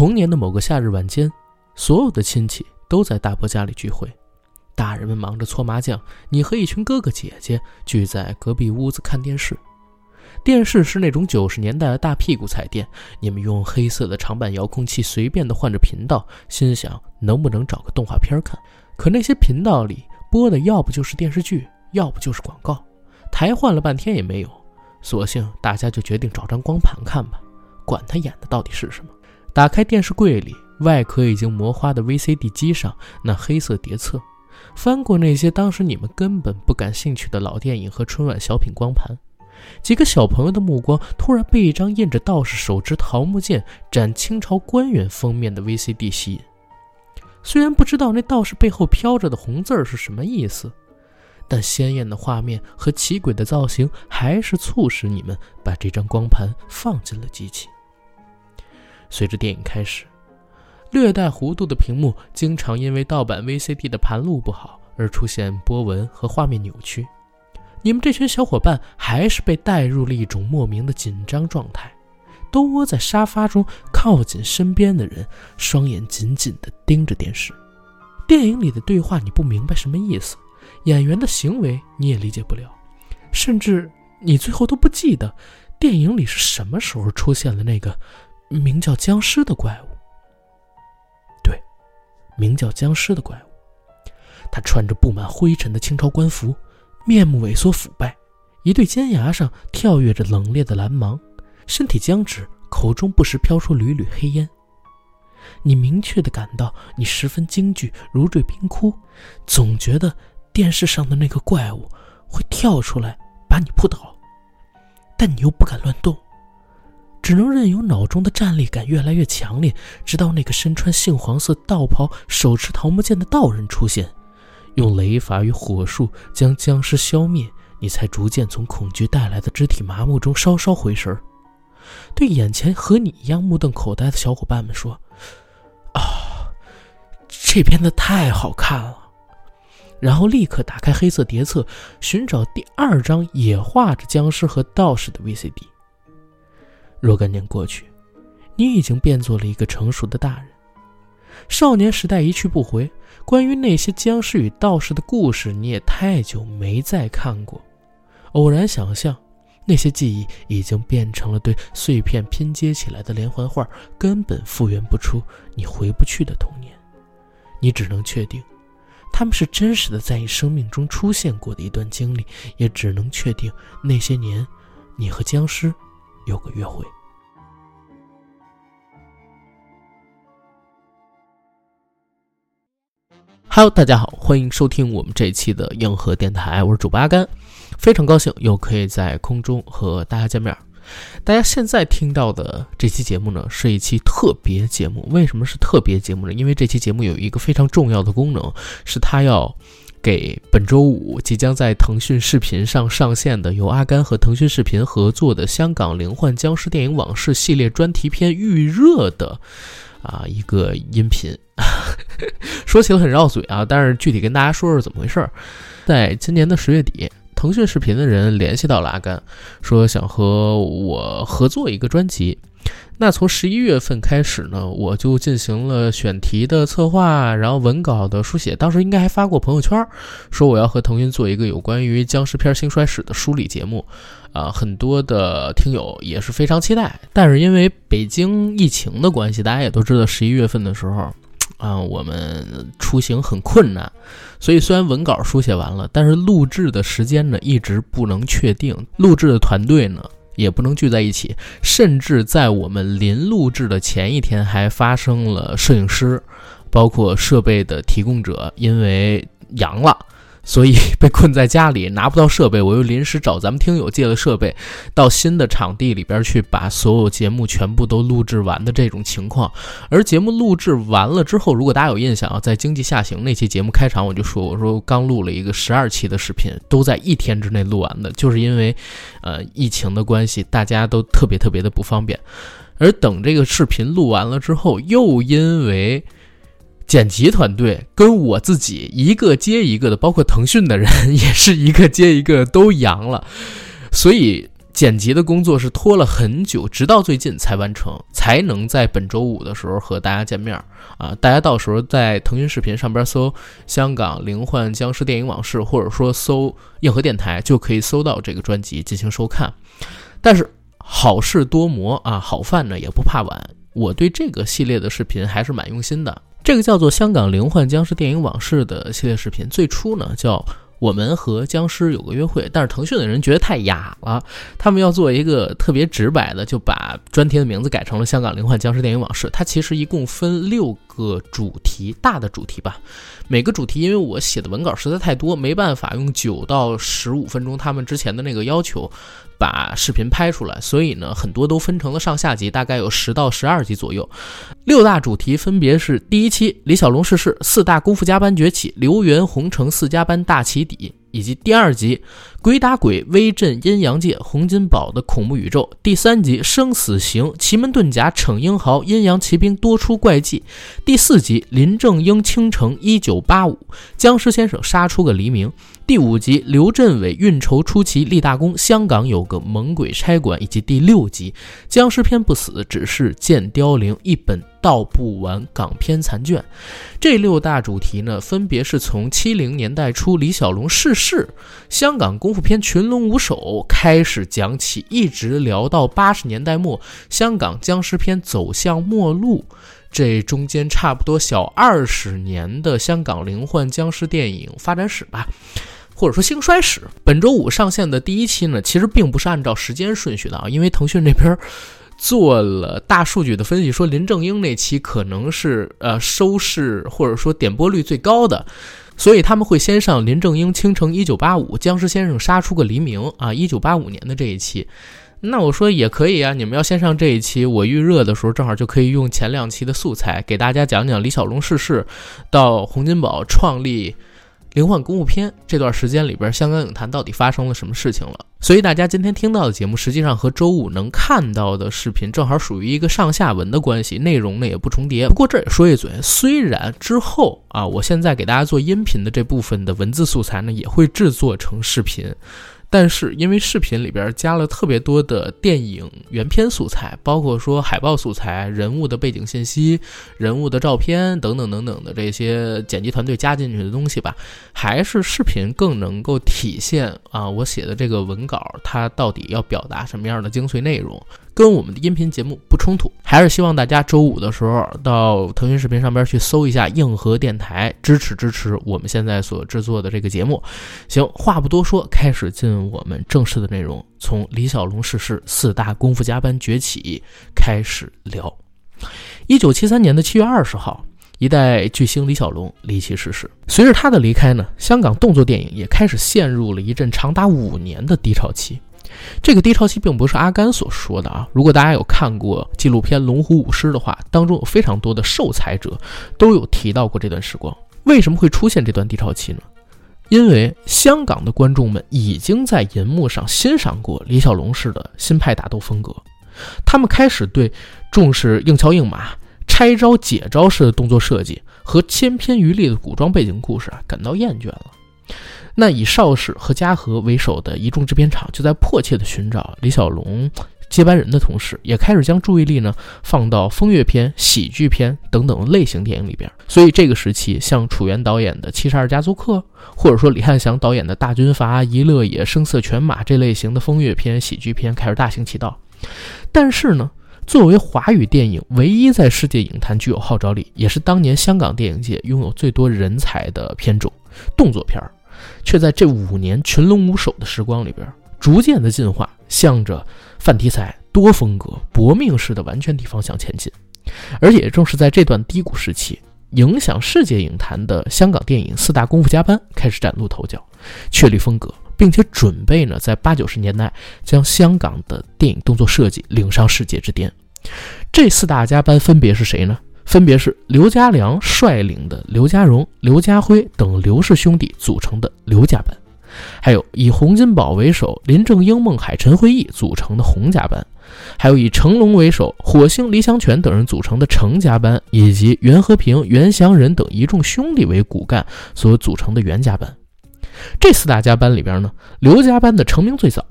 同年的某个夏日晚间，所有的亲戚都在大伯家里聚会，大人们忙着搓麻将，你和一群哥哥姐姐聚在隔壁屋子看电视。电视是那种九十年代的大屁股彩电，你们用黑色的长板遥控器随便的换着频道，心想能不能找个动画片看。可那些频道里播的要不就是电视剧，要不就是广告，台换了半天也没有，索性大家就决定找张光盘看吧，管他演的到底是什么。打开电视柜里，外壳已经磨花的 VCD 机上那黑色碟册，翻过那些当时你们根本不感兴趣的老电影和春晚小品光盘。几个小朋友的目光突然被一张印着道士手执桃木剑斩清朝官员封面的 VCD 吸引。虽然不知道那道士背后飘着的红字儿是什么意思，但鲜艳的画面和奇诡的造型还是促使你们把这张光盘放进了机器。随着电影开始，略带弧度的屏幕经常因为盗版 VCD 的盘路不好而出现波纹和画面扭曲。你们这群小伙伴还是被带入了一种莫名的紧张状态，都窝在沙发中，靠近身边的人，双眼紧紧地盯着电视。电影里的对话你不明白什么意思，演员的行为你也理解不了，甚至你最后都不记得电影里是什么时候出现了那个名叫僵尸的怪物。对，名叫僵尸的怪物，他穿着布满灰尘的清朝官服。面目萎缩腐败，一对尖牙上跳跃着冷冽的蓝芒，身体僵直，口中不时飘出缕缕黑烟。你明确的感到你十分惊惧，如坠冰窟，总觉得电视上的那个怪物会跳出来把你扑倒，但你又不敢乱动，只能任由脑中的战栗感越来越强烈，直到那个身穿杏黄色道袍、手持桃木剑的道人出现。用雷法与火术将僵尸消灭，你才逐渐从恐惧带来的肢体麻木中稍稍回神儿，对眼前和你一样目瞪口呆的小伙伴们说：“啊，这片子太好看了！”然后立刻打开黑色碟册，寻找第二张也画着僵尸和道士的 VCD。若干年过去，你已经变作了一个成熟的大人。少年时代一去不回，关于那些僵尸与道士的故事，你也太久没再看过。偶然想象，那些记忆已经变成了对碎片拼接起来的连环画，根本复原不出你回不去的童年。你只能确定，他们是真实的，在你生命中出现过的一段经历，也只能确定那些年，你和僵尸有个约会。Hello，大家好，欢迎收听我们这一期的硬核电台，我是主播阿甘，非常高兴又可以在空中和大家见面。大家现在听到的这期节目呢，是一期特别节目。为什么是特别节目呢？因为这期节目有一个非常重要的功能，是它要给本周五即将在腾讯视频上上线的由阿甘和腾讯视频合作的香港灵幻僵尸电影往事系列专题片预热的。啊，一个音频，说起来很绕嘴啊，但是具体跟大家说说怎么回事儿。在今年的十月底，腾讯视频的人联系到了阿甘，说想和我合作一个专辑。那从十一月份开始呢，我就进行了选题的策划，然后文稿的书写。当时应该还发过朋友圈，说我要和腾讯做一个有关于僵尸片兴衰史的梳理节目。啊，很多的听友也是非常期待，但是因为北京疫情的关系，大家也都知道，十一月份的时候，啊，我们出行很困难，所以虽然文稿书写完了，但是录制的时间呢一直不能确定，录制的团队呢也不能聚在一起，甚至在我们临录制的前一天，还发生了摄影师，包括设备的提供者因为阳了。所以被困在家里拿不到设备，我又临时找咱们听友借了设备，到新的场地里边去把所有节目全部都录制完的这种情况。而节目录制完了之后，如果大家有印象啊，在经济下行那期节目开场我就说，我说刚录了一个十二期的视频，都在一天之内录完的，就是因为，呃，疫情的关系，大家都特别特别的不方便。而等这个视频录完了之后，又因为。剪辑团队跟我自己一个接一个的，包括腾讯的人 也是一个接一个都阳了，所以。剪辑的工作是拖了很久，直到最近才完成，才能在本周五的时候和大家见面啊！大家到时候在腾讯视频上边搜“香港灵幻僵尸电影往事”，或者说搜“硬核电台”，就可以搜到这个专辑进行收看。但是好事多磨啊，好饭呢也不怕晚。我对这个系列的视频还是蛮用心的。这个叫做《香港灵幻僵尸电影往事》的系列视频，最初呢叫。我们和僵尸有个约会，但是腾讯的人觉得太雅了，他们要做一个特别直白的，就把专题的名字改成了《香港灵幻僵尸电影往事》。它其实一共分六个主题，大的主题吧。每个主题，因为我写的文稿实在太多，没办法用九到十五分钟他们之前的那个要求。把视频拍出来，所以呢，很多都分成了上下集，大概有十到十二集左右。六大主题分别是：第一期李小龙逝世，四大功夫加班崛起，刘元洪成四家班大起底。以及第二集《鬼打鬼》威震阴阳界，洪金宝的恐怖宇宙；第三集《生死行》奇门遁甲逞英豪，阴阳骑兵多出怪技；第四集林正英倾城一九八五，僵尸先生杀出个黎明；第五集刘镇伟运筹出奇立大功，香港有个猛鬼差馆；以及第六集僵尸片不死，只是剑凋零一本。道不完港片残卷，这六大主题呢，分别是从七零年代初李小龙逝世，香港功夫片群龙无首开始讲起，一直聊到八十年代末，香港僵尸片走向末路，这中间差不多小二十年的香港灵幻僵尸电影发展史吧，或者说兴衰史。本周五上线的第一期呢，其实并不是按照时间顺序的啊，因为腾讯这边。做了大数据的分析，说林正英那期可能是呃收视或者说点播率最高的，所以他们会先上林正英《倾城一九八五》，僵尸先生杀出个黎明啊，一九八五年的这一期。那我说也可以啊，你们要先上这一期，我预热的时候正好就可以用前两期的素材给大家讲讲李小龙逝世到洪金宝创立。灵幻公务篇这段时间里边，香港影坛到底发生了什么事情了？所以大家今天听到的节目，实际上和周五能看到的视频正好属于一个上下文的关系，内容呢也不重叠。不过这也说一嘴，虽然之后啊，我现在给大家做音频的这部分的文字素材呢，也会制作成视频。但是因为视频里边加了特别多的电影原片素材，包括说海报素材、人物的背景信息、人物的照片等等等等的这些剪辑团队加进去的东西吧，还是视频更能够体现啊我写的这个文稿它到底要表达什么样的精髓内容。跟我们的音频节目不冲突，还是希望大家周五的时候到腾讯视频上边去搜一下硬核电台，支持支持我们现在所制作的这个节目。行，话不多说，开始进我们正式的内容，从李小龙逝世、四大功夫加班崛起开始聊。一九七三年的七月二十号，一代巨星李小龙离奇逝世。随着他的离开呢，香港动作电影也开始陷入了一阵长达五年的低潮期。这个低潮期并不是阿甘所说的啊！如果大家有看过纪录片《龙虎舞狮》的话，当中有非常多的受采者都有提到过这段时光。为什么会出现这段低潮期呢？因为香港的观众们已经在银幕上欣赏过李小龙式的新派打斗风格，他们开始对重视硬桥硬马、拆招解招式的动作设计和千篇一律的古装背景故事啊感到厌倦了。那以邵氏和嘉禾为首的一众制片厂就在迫切地寻找李小龙接班人的同时，也开始将注意力呢放到风月片、喜剧片等等类型电影里边。所以这个时期，像楚原导演的《七十二家租客》，或者说李翰祥导演的《大军阀》《一乐也》《声色犬马》这类型的风月片、喜剧片开始大行其道。但是呢，作为华语电影唯一在世界影坛具有号召力，也是当年香港电影界拥有最多人才的片种——动作片儿。却在这五年群龙无首的时光里边，逐渐的进化，向着泛题材、多风格、搏命式的完全体方向前进。而也正是在这段低谷时期，影响世界影坛的香港电影四大功夫加班开始崭露头角，确立风格，并且准备呢在八九十年代将香港的电影动作设计领上世界之巅。这四大家班分别是谁呢？分别是刘家良率领的刘家荣、刘家辉等刘氏兄弟组成的刘家班，还有以洪金宝为首、林正英、孟海、陈辉义组成的洪家班，还有以成龙为首、火星、李祥全等人组成的程家班，以及袁和平、袁祥仁等一众兄弟为骨干所组成的袁家班。这四大家班里边呢，刘家班的成名最早。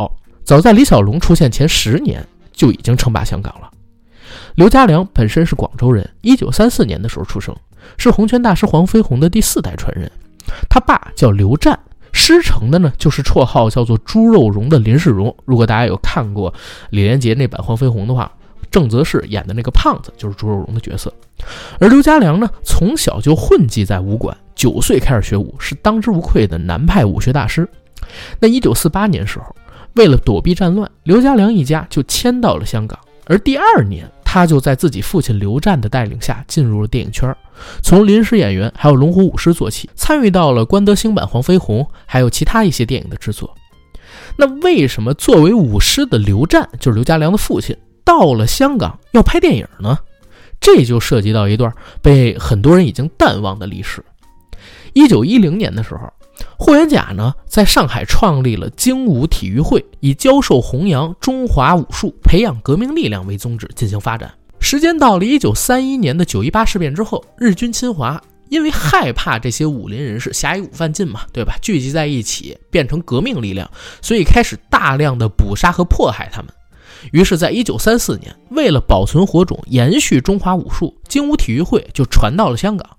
早在李小龙出现前十年就已经称霸香港了。刘家良本身是广州人，一九三四年的时候出生，是洪拳大师黄飞鸿的第四代传人。他爸叫刘湛，师承的呢就是绰号叫做“猪肉荣”的林世荣。如果大家有看过李连杰那版黄飞鸿的话，郑则仕演的那个胖子就是猪肉荣的角色。而刘家良呢，从小就混迹在武馆，九岁开始学武，是当之无愧的南派武学大师。那一九四八年时候，为了躲避战乱，刘家良一家就迁到了香港。而第二年，他就在自己父亲刘湛的带领下进入了电影圈，从临时演员还有龙虎舞狮做起，参与到了关德兴版《黄飞鸿》，还有其他一些电影的制作。那为什么作为舞狮的刘湛，就是刘家良的父亲，到了香港要拍电影呢？这就涉及到一段被很多人已经淡忘的历史。一九一零年的时候。霍元甲呢，在上海创立了精武体育会，以教授弘扬中华武术、培养革命力量为宗旨进行发展。时间到了一九三一年的九一八事变之后，日军侵华，因为害怕这些武林人士侠义武犯禁嘛，对吧？聚集在一起变成革命力量，所以开始大量的捕杀和迫害他们。于是，在一九三四年，为了保存火种、延续中华武术，精武体育会就传到了香港。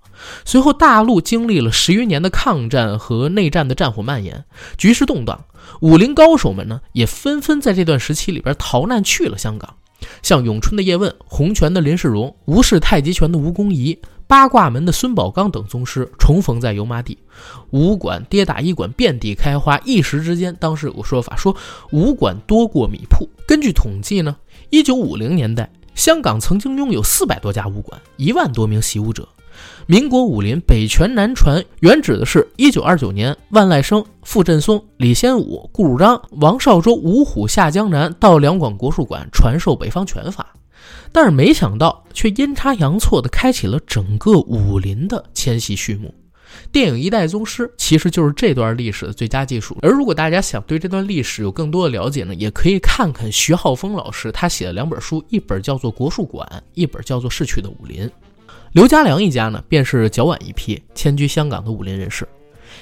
随后，大陆经历了十余年的抗战和内战的战火蔓延，局势动荡。武林高手们呢，也纷纷在这段时期里边逃难去了香港。像咏春的叶问、洪拳的林世荣、吴氏太极拳的吴公仪、八卦门的孙宝刚等宗师重逢在油麻地，武馆、跌打医馆遍地开花。一时之间，当时有个说法说，武馆多过米铺。根据统计呢，一九五零年代，香港曾经拥有四百多家武馆，一万多名习武者。民国武林北拳南传，原指的是一九二九年，万籁生、傅振松、李先武、顾汝章、王少洲五虎下江南，到两广国术馆传授北方拳法。但是没想到，却阴差阳错地开启了整个武林的迁徙序幕。电影《一代宗师》其实就是这段历史的最佳记述。而如果大家想对这段历史有更多的了解呢，也可以看看徐浩峰老师他写的两本书，一本叫做《国术馆》，一本叫做《逝去的武林》。刘家良一家呢，便是较晚一批迁居香港的武林人士。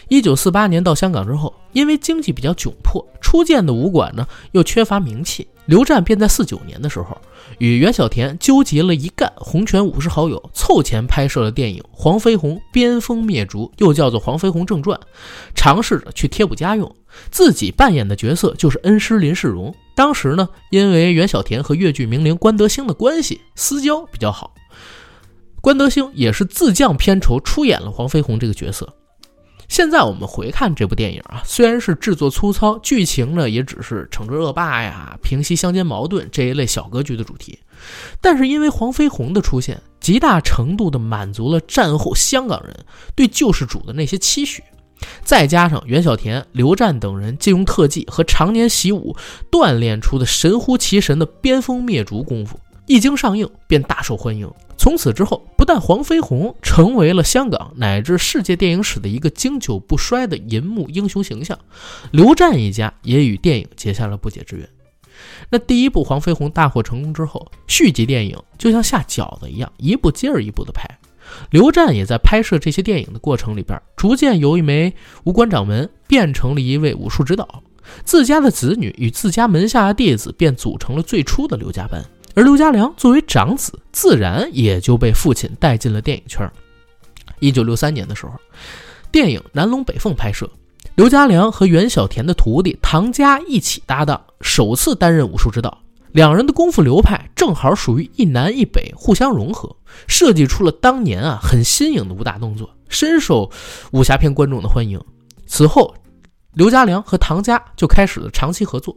一九四八年到香港之后，因为经济比较窘迫，初建的武馆呢又缺乏名气，刘湛便在四九年的时候，与袁小田纠集了一干洪拳武士好友，凑钱拍摄了电影《黄飞鸿边锋灭族》，又叫做《黄飞鸿正传》，尝试着去贴补家用。自己扮演的角色就是恩师林世荣。当时呢，因为袁小田和粤剧名伶关德兴的关系私交比较好。关德兴也是自降片酬出演了黄飞鸿这个角色。现在我们回看这部电影啊，虽然是制作粗糙，剧情呢也只是惩治恶霸呀、平息乡间矛盾这一类小格局的主题，但是因为黄飞鸿的出现，极大程度的满足了战后香港人对救世主的那些期许，再加上袁小田、刘湛等人借用特技和常年习武锻炼出的神乎其神的边锋灭族功夫，一经上映便大受欢迎。从此之后，不但黄飞鸿成为了香港乃至世界电影史的一个经久不衰的银幕英雄形象，刘湛一家也与电影结下了不解之缘。那第一部《黄飞鸿》大获成功之后，续集电影就像下饺子一样，一部接着一部的拍。刘湛也在拍摄这些电影的过程里边，逐渐由一枚武馆掌门变成了一位武术指导，自家的子女与自家门下的弟子便组成了最初的刘家班。而刘家良作为长子，自然也就被父亲带进了电影圈。一九六三年的时候，电影《南龙北凤》拍摄，刘家良和袁小田的徒弟唐家一起搭档，首次担任武术指导。两人的功夫流派正好属于一南一北，互相融合，设计出了当年啊很新颖的武打动作，深受武侠片观众的欢迎。此后，刘家良和唐家就开始了长期合作，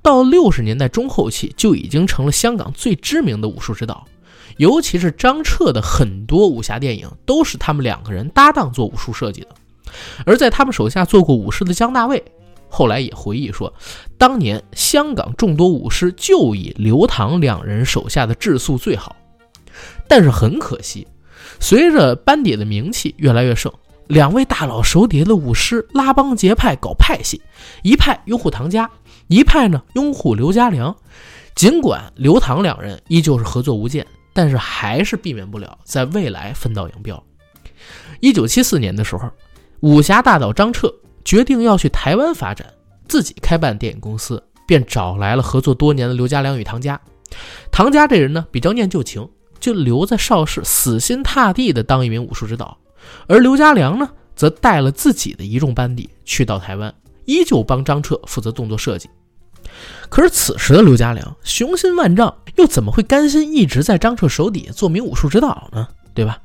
到六十年代中后期就已经成了香港最知名的武术指导，尤其是张彻的很多武侠电影都是他们两个人搭档做武术设计的。而在他们手下做过武师的姜大卫，后来也回忆说，当年香港众多武师就以刘唐两人手下的质素最好。但是很可惜，随着班底的名气越来越盛。两位大佬手底下的武师拉帮结派搞派系，一派拥护唐家，一派呢拥护刘家良。尽管刘唐两人依旧是合作无间，但是还是避免不了在未来分道扬镳。一九七四年的时候，武侠大导张彻决定要去台湾发展，自己开办电影公司，便找来了合作多年的刘家良与唐家。唐家这人呢，比较念旧情，就留在邵氏，死心塌地的当一名武术指导。而刘家良呢，则带了自己的一众班底去到台湾，依旧帮张彻负责动作设计。可是此时的刘家良雄心万丈，又怎么会甘心一直在张彻手底下做名武术指导呢？对吧？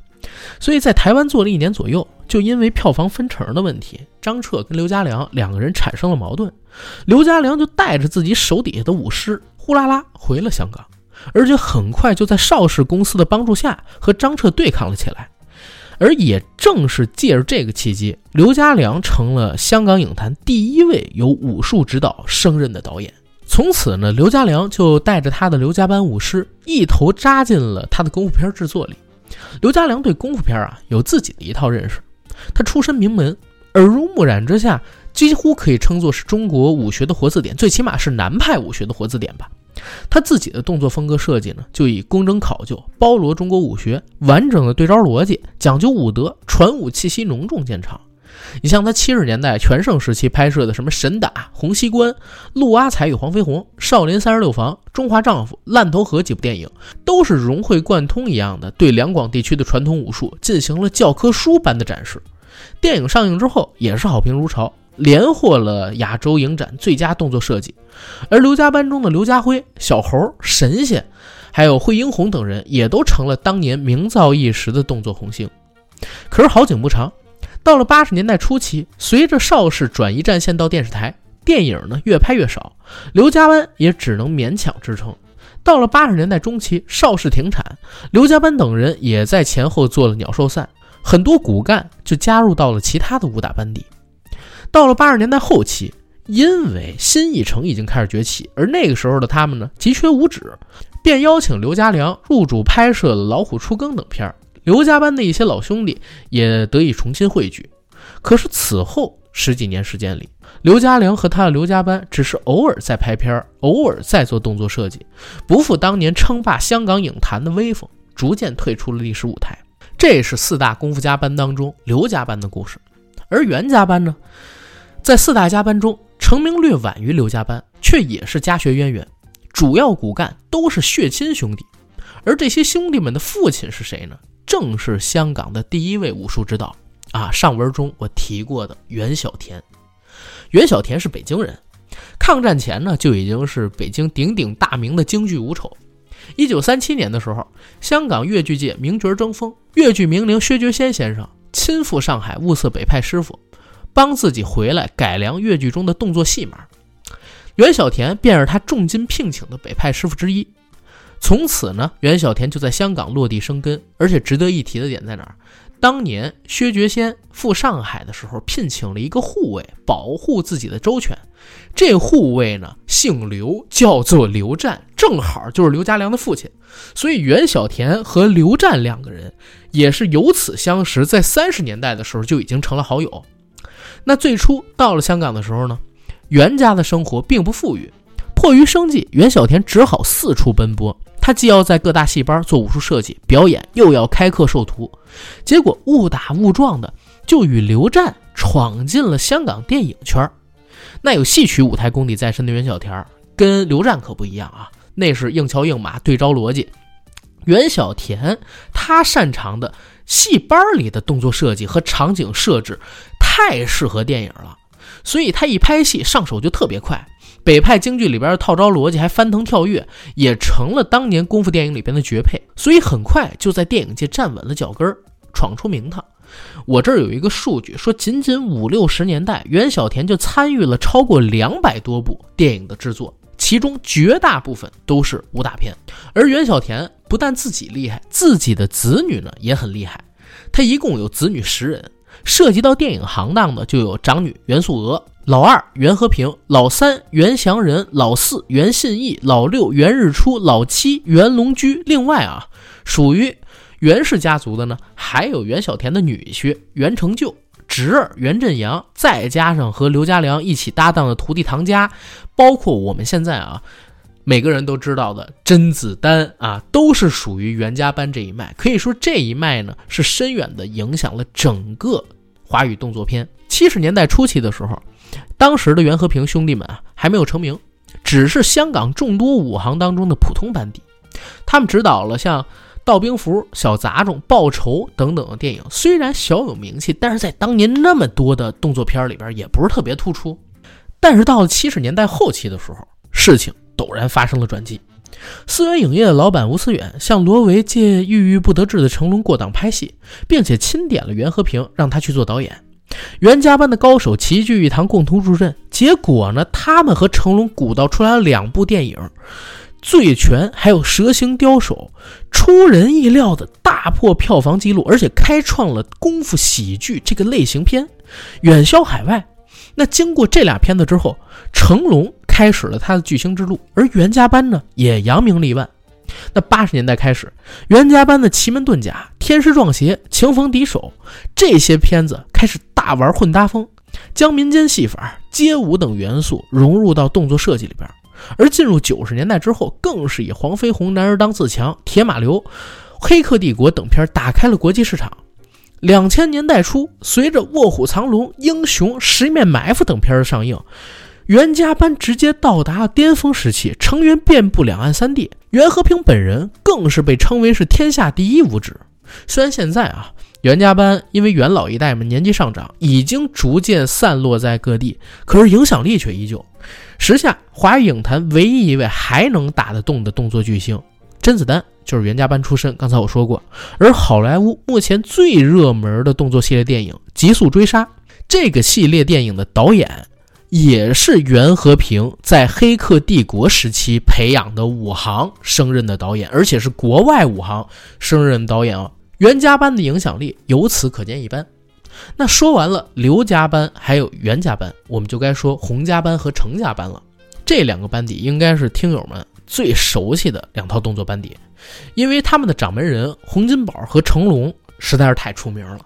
所以在台湾做了一年左右，就因为票房分成的问题，张彻跟刘家良两个人产生了矛盾。刘家良就带着自己手底下的武师呼啦啦回了香港，而且很快就在邵氏公司的帮助下和张彻对抗了起来。而也正是借着这个契机，刘家良成了香港影坛第一位由武术指导升任的导演。从此呢，刘家良就带着他的刘家班武师一头扎进了他的功夫片制作里。刘家良对功夫片啊有自己的一套认识，他出身名门，耳濡目染之下，几乎可以称作是中国武学的活字典，最起码是南派武学的活字典吧。他自己的动作风格设计呢，就以工整考究、包罗中国武学、完整的对招逻辑、讲究武德、传武气息浓重见长。你像他七十年代全盛时期拍摄的什么《神打》《洪熙官》《陆阿彩与黄飞鸿》《少林三十六房》《中华丈夫》《烂头河》几部电影，都是融会贯通一样的对两广地区的传统武术进行了教科书般的展示。电影上映之后也是好评如潮。连获了亚洲影展最佳动作设计，而刘家班中的刘家辉、小猴、神仙，还有惠英红等人，也都成了当年名噪一时的动作红星。可是好景不长，到了八十年代初期，随着邵氏转移战线到电视台，电影呢越拍越少，刘家班也只能勉强支撑。到了八十年代中期，邵氏停产，刘家班等人也在前后做了鸟兽散，很多骨干就加入到了其他的武打班底。到了八十年代后期，因为新艺城已经开始崛起，而那个时候的他们呢，急缺武指，便邀请刘家良入主拍摄了《老虎出更》等片儿。刘家班的一些老兄弟也得以重新汇聚。可是此后十几年时间里，刘家良和他的刘家班只是偶尔在拍片儿，偶尔在做动作设计，不复当年称霸香港影坛的威风，逐渐退出了历史舞台。这是四大功夫家班当中刘家班的故事，而袁家班呢？在四大家班中，成名略晚于刘家班，却也是家学渊源，主要骨干都是血亲兄弟。而这些兄弟们的父亲是谁呢？正是香港的第一位武术指导啊！上文中我提过的袁小田。袁小田是北京人，抗战前呢就已经是北京鼎鼎大名的京剧武丑。一九三七年的时候，香港越剧界名角争锋，越剧名伶薛觉先先生亲赴上海物色北派师傅。帮自己回来改良越剧中的动作戏码，袁小田便是他重金聘请的北派师傅之一。从此呢，袁小田就在香港落地生根。而且值得一提的点在哪儿？当年薛觉先赴上海的时候，聘请了一个护卫保护自己的周全。这护卫呢，姓刘，叫做刘湛，正好就是刘家良的父亲。所以袁小田和刘湛两个人也是由此相识，在三十年代的时候就已经成了好友。那最初到了香港的时候呢，袁家的生活并不富裕，迫于生计，袁小田只好四处奔波。他既要在各大戏班做武术设计表演，又要开课授徒，结果误打误撞的就与刘湛闯进了香港电影圈。那有戏曲舞台功底在身的袁小田，跟刘湛可不一样啊，那是硬桥硬马对招逻辑。袁小田他擅长的戏班里的动作设计和场景设置。太适合电影了，所以他一拍戏上手就特别快。北派京剧里边的套招逻辑还翻腾跳跃，也成了当年功夫电影里边的绝配。所以很快就在电影界站稳了脚跟儿，闯出名堂。我这儿有一个数据说，仅仅五六十年代，袁小田就参与了超过两百多部电影的制作，其中绝大部分都是武打片。而袁小田不但自己厉害，自己的子女呢也很厉害。他一共有子女十人。涉及到电影行当的，就有长女袁素娥、老二袁和平、老三袁祥仁、老四袁信义、老六袁日出、老七袁龙居。另外啊，属于袁氏家族的呢，还有袁小田的女婿袁成就、侄儿袁振阳，再加上和刘家良一起搭档的徒弟唐家，包括我们现在啊。每个人都知道的甄子丹啊，都是属于袁家班这一脉。可以说这一脉呢，是深远的影响了整个华语动作片。七十年代初期的时候，当时的袁和平兄弟们啊还没有成名，只是香港众多武行当中的普通班底。他们执导了像《道兵符》《小杂种》《报仇》等等的电影，虽然小有名气，但是在当年那么多的动作片里边也不是特别突出。但是到了七十年代后期的时候，事情陡然发生了转机。思源影业的老板吴思远向罗维借郁郁不得志的成龙过档拍戏，并且钦点了袁和平让他去做导演。袁家班的高手齐聚一堂，共同助阵。结果呢，他们和成龙鼓捣出来了两部电影《醉拳》还有《蛇形刁手》，出人意料的大破票房纪录，而且开创了功夫喜剧这个类型片，远销海外。那经过这俩片子之后，成龙。开始了他的巨星之路，而袁家班呢也扬名立万。那八十年代开始，袁家班的奇门遁甲、天师撞邪、情逢敌手这些片子开始大玩混搭风，将民间戏法、街舞等元素融入到动作设计里边。而进入九十年代之后，更是以黄飞鸿、男儿当自强、铁马流、黑客帝国等片打开了国际市场。两千年代初，随着卧虎藏龙、英雄、十面埋伏等片的上映。袁家班直接到达巅峰时期，成员遍布两岸三地。袁和平本人更是被称为是天下第一武指。虽然现在啊，袁家班因为袁老一代们年纪上涨，已经逐渐散落在各地，可是影响力却依旧。时下华语影坛唯一一位还能打得动的动作巨星甄子丹，就是袁家班出身。刚才我说过，而好莱坞目前最热门的动作系列电影《极速追杀》这个系列电影的导演。也是袁和平在《黑客帝国》时期培养的武行升任的导演，而且是国外武行升任导演哦。袁家班的影响力由此可见一斑。那说完了刘家班，还有袁家班，我们就该说洪家班和程家班了。这两个班底应该是听友们最熟悉的两套动作班底，因为他们的掌门人洪金宝和成龙实在是太出名了。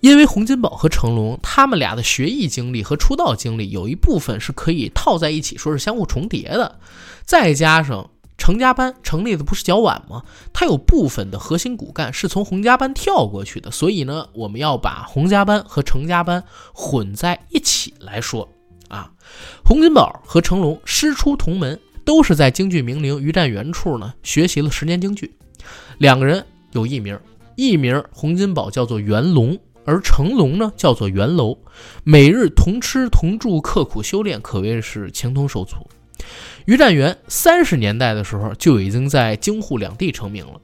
因为洪金宝和成龙他们俩的学艺经历和出道经历有一部分是可以套在一起，说是相互重叠的。再加上成家班成立的不是较晚吗？他有部分的核心骨干是从洪家班跳过去的，所以呢，我们要把洪家班和成家班混在一起来说啊。洪金宝和成龙师出同门，都是在京剧名伶于占元处呢学习了十年京剧。两个人有艺名，艺名洪金宝叫做元龙。而成龙呢，叫做元楼，每日同吃同住，刻苦修炼，可谓是情同手足。于占元三十年代的时候就已经在京沪两地成名了，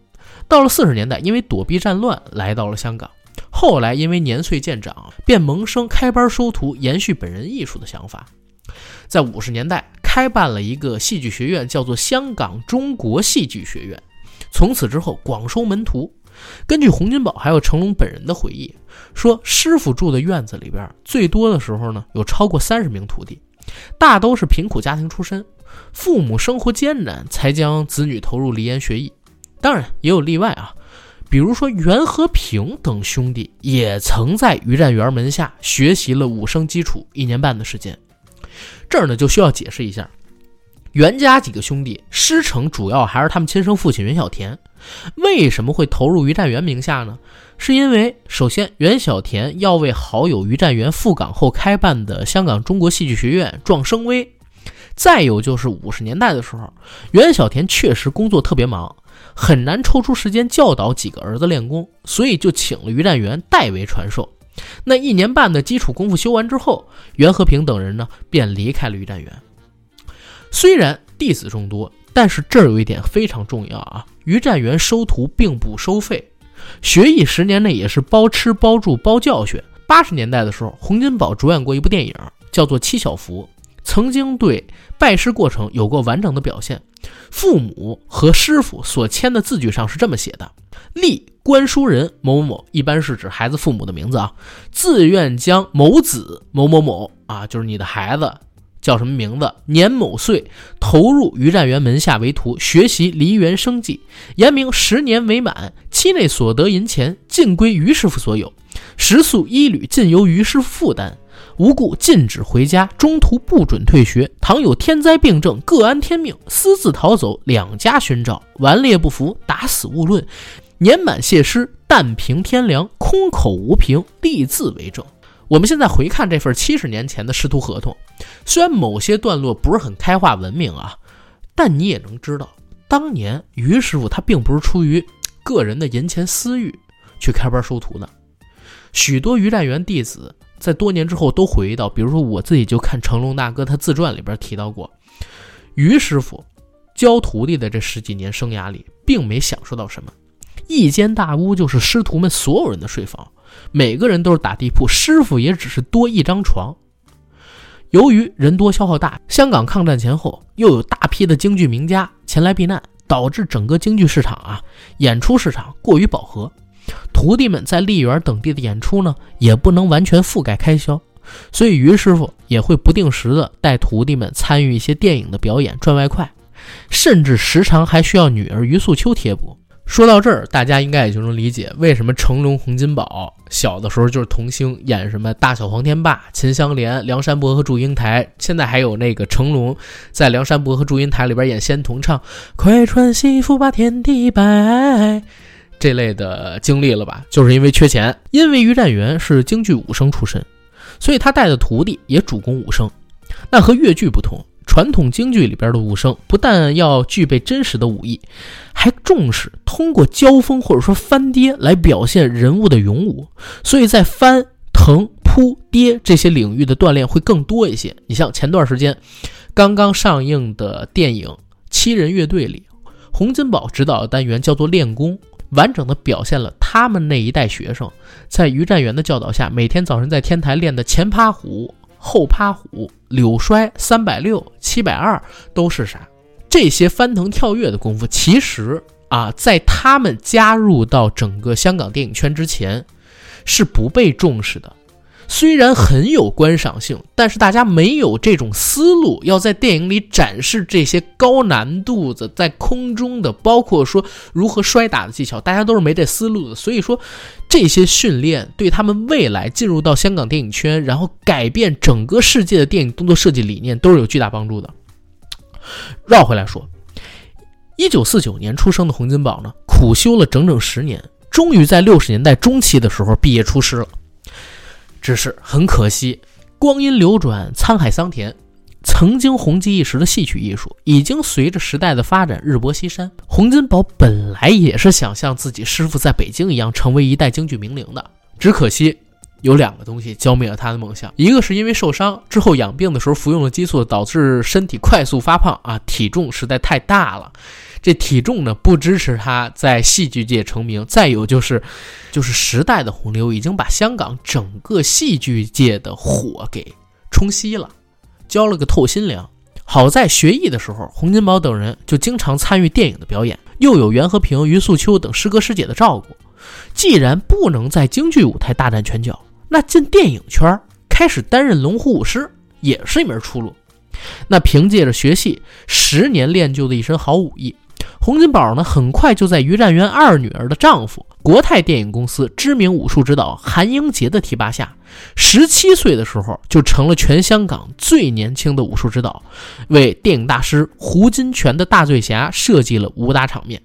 到了四十年代，因为躲避战乱来到了香港，后来因为年岁渐长，便萌生开班收徒、延续本人艺术的想法。在五十年代开办了一个戏剧学院，叫做香港中国戏剧学院，从此之后广收门徒。根据洪金宝还有成龙本人的回忆，说师傅住的院子里边，最多的时候呢，有超过三十名徒弟，大都是贫苦家庭出身，父母生活艰难，才将子女投入梨园学艺。当然也有例外啊，比如说袁和平等兄弟，也曾在于占元门下学习了武生基础一年半的时间。这儿呢，就需要解释一下。袁家几个兄弟师承主要还是他们亲生父亲袁小田，为什么会投入于占元名下呢？是因为首先袁小田要为好友于占元赴港后开办的香港中国戏剧学院壮声威，再有就是五十年代的时候，袁小田确实工作特别忙，很难抽出时间教导几个儿子练功，所以就请了于占元代为传授。那一年半的基础功夫修完之后，袁和平等人呢便离开了于占元。虽然弟子众多，但是这儿有一点非常重要啊！于占元收徒并不收费，学艺十年内也是包吃包住包教学。八十年代的时候，洪金宝主演过一部电影，叫做《七小福》，曾经对拜师过程有过完整的表现。父母和师傅所签的字据上是这么写的：“立官书人某某某，一般是指孩子父母的名字啊，自愿将某子某某某啊，就是你的孩子。”叫什么名字？年某岁，投入于占元门下为徒，学习梨园生计。言明十年为满，期内所得银钱尽归于师傅所有，食宿衣履尽由于师傅负担，无故禁止回家，中途不准退学。倘有天灾病症，各安天命，私自逃走，两家寻找，顽劣不服，打死勿论。年满谢师，但凭天良，空口无凭，立字为证。我们现在回看这份七十年前的师徒合同，虽然某些段落不是很开化文明啊，但你也能知道，当年于师傅他并不是出于个人的银钱私欲去开班收徒的。许多于占元弟子在多年之后都回忆到，比如说我自己就看成龙大哥他自传里边提到过，于师傅教徒弟的这十几年生涯里，并没享受到什么。一间大屋就是师徒们所有人的睡房，每个人都是打地铺，师傅也只是多一张床。由于人多消耗大，香港抗战前后又有大批的京剧名家前来避难，导致整个京剧市场啊，演出市场过于饱和，徒弟们在丽园等地的演出呢，也不能完全覆盖开销，所以于师傅也会不定时的带徒弟们参与一些电影的表演赚外快，甚至时常还需要女儿于素秋贴补。说到这儿，大家应该也就能理解为什么成龙、洪金宝小的时候就是童星，演什么大小黄天霸、秦香莲、梁山伯和祝英台，现在还有那个成龙在梁山伯和祝英台里边演仙童，唱“快穿西服把天地摆”这类的经历了吧？就是因为缺钱。因为于占元是京剧武生出身，所以他带的徒弟也主攻武生。那和越剧不同。传统京剧里边的武生不但要具备真实的武艺，还重视通过交锋或者说翻跌来表现人物的勇武，所以在翻、腾、扑、跌这些领域的锻炼会更多一些。你像前段时间刚刚上映的电影《七人乐队》里，洪金宝指导的单元叫做练功，完整的表现了他们那一代学生在于占元的教导下，每天早晨在天台练的前趴虎。后趴虎、柳摔、三百六、七百二都是啥？这些翻腾跳跃的功夫，其实啊，在他们加入到整个香港电影圈之前，是不被重视的。虽然很有观赏性，但是大家没有这种思路，要在电影里展示这些高难度的在空中的，包括说如何摔打的技巧，大家都是没这思路的。所以说，这些训练对他们未来进入到香港电影圈，然后改变整个世界的电影动作设计理念，都是有巨大帮助的。绕回来说，一九四九年出生的洪金宝呢，苦修了整整十年，终于在六十年代中期的时候毕业出师了。只是很可惜，光阴流转，沧海桑田，曾经红极一时的戏曲艺术，已经随着时代的发展日薄西山。洪金宝本来也是想像自己师傅在北京一样，成为一代京剧名伶的，只可惜有两个东西浇灭了他的梦想：一个是因为受伤之后养病的时候服用了激素，导致身体快速发胖啊，体重实在太大了。这体重呢不支持他在戏剧界成名，再有就是，就是时代的洪流已经把香港整个戏剧界的火给冲熄了，浇了个透心凉。好在学艺的时候，洪金宝等人就经常参与电影的表演，又有袁和平、于素秋等师哥师姐的照顾。既然不能在京剧舞台大展拳脚，那进电影圈开始担任龙虎舞狮也是一门出路。那凭借着学戏十年练就的一身好武艺。洪金宝呢，很快就在于占元二女儿的丈夫国泰电影公司知名武术指导韩英杰的提拔下，十七岁的时候就成了全香港最年轻的武术指导，为电影大师胡金铨的大醉侠设计了武打场面。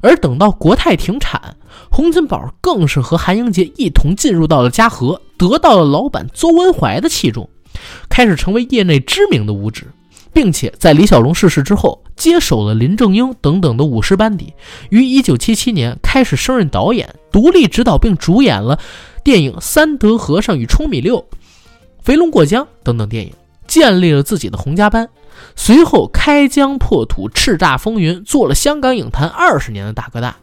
而等到国泰停产，洪金宝更是和韩英杰一同进入到了嘉禾，得到了老板邹文怀的器重，开始成为业内知名的武指。并且在李小龙逝世之后，接手了林正英等等的武师班底，于1977年开始升任导演，独立指导并主演了电影《三德和尚与冲米六》《肥龙过江》等等电影，建立了自己的洪家班。随后开疆破土，叱咤风云，做了香港影坛二十年的大哥大。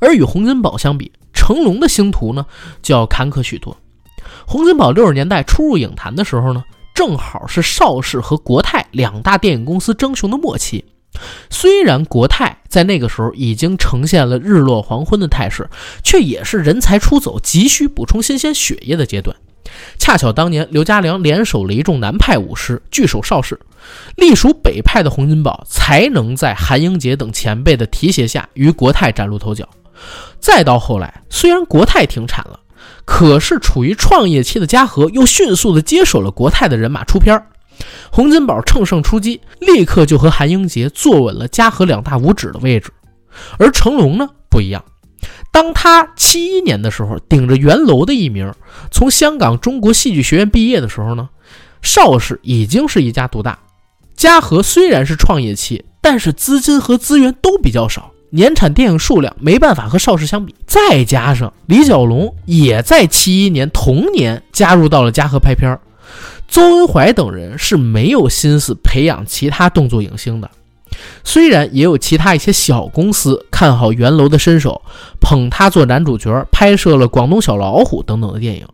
而与洪金宝相比，成龙的星途呢就要坎坷许多。洪金宝六十年代初入影坛的时候呢。正好是邵氏和国泰两大电影公司争雄的末期，虽然国泰在那个时候已经呈现了日落黄昏的态势，却也是人才出走、急需补充新鲜血液的阶段。恰巧当年刘家良联手了一众南派武师，据守邵氏，隶属北派的洪金宝才能在韩英杰等前辈的提携下，与国泰崭露头角。再到后来，虽然国泰停产了。可是，处于创业期的嘉禾又迅速的接手了国泰的人马出片洪金宝乘胜出击，立刻就和韩英杰坐稳了嘉禾两大五指的位置。而成龙呢，不一样，当他七一年的时候，顶着袁楼的艺名，从香港中国戏剧学院毕业的时候呢，邵氏已经是一家独大。嘉禾虽然是创业期，但是资金和资源都比较少，年产电影数量没办法和邵氏相比。再加上李小龙也在七一年同年加入到了嘉禾拍片儿邹文怀等人是没有心思培养其他动作影星的。虽然也有其他一些小公司看好袁楼的身手，捧他做男主角，拍摄了《广东小老虎》等等的电影，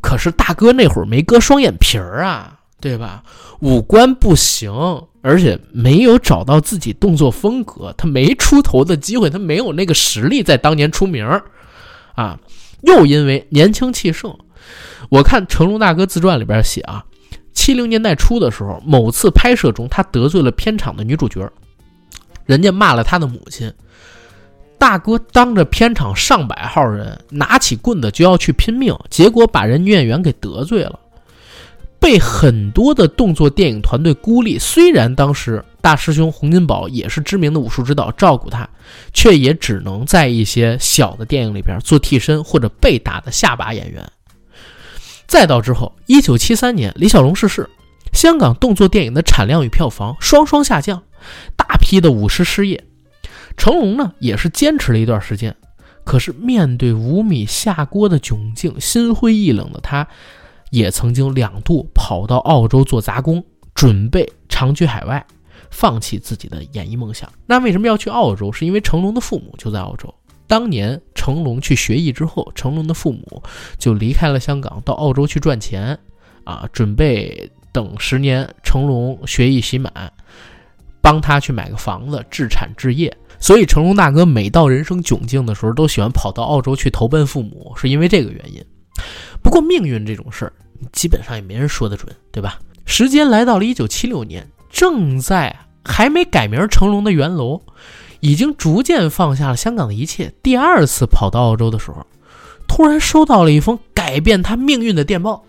可是大哥那会儿没割双眼皮儿啊。对吧？五官不行，而且没有找到自己动作风格，他没出头的机会，他没有那个实力在当年出名啊。又因为年轻气盛，我看成龙大哥自传里边写啊，七零年代初的时候，某次拍摄中他得罪了片场的女主角，人家骂了他的母亲，大哥当着片场上百号人拿起棍子就要去拼命，结果把人女演员给得罪了。被很多的动作电影团队孤立，虽然当时大师兄洪金宝也是知名的武术指导，照顾他，却也只能在一些小的电影里边做替身或者被打的下巴演员。再到之后，一九七三年李小龙逝世，香港动作电影的产量与票房双双下降，大批的武师失业。成龙呢，也是坚持了一段时间，可是面对五米下锅的窘境，心灰意冷的他。也曾经两度跑到澳洲做杂工，准备长居海外，放弃自己的演艺梦想。那为什么要去澳洲？是因为成龙的父母就在澳洲。当年成龙去学艺之后，成龙的父母就离开了香港，到澳洲去赚钱，啊，准备等十年成龙学艺习满，帮他去买个房子，置产置业。所以成龙大哥每到人生窘境的时候，都喜欢跑到澳洲去投奔父母，是因为这个原因。不过命运这种事儿。基本上也没人说得准，对吧？时间来到了一九七六年，正在还没改名成龙的袁楼，已经逐渐放下了香港的一切。第二次跑到澳洲的时候，突然收到了一封改变他命运的电报。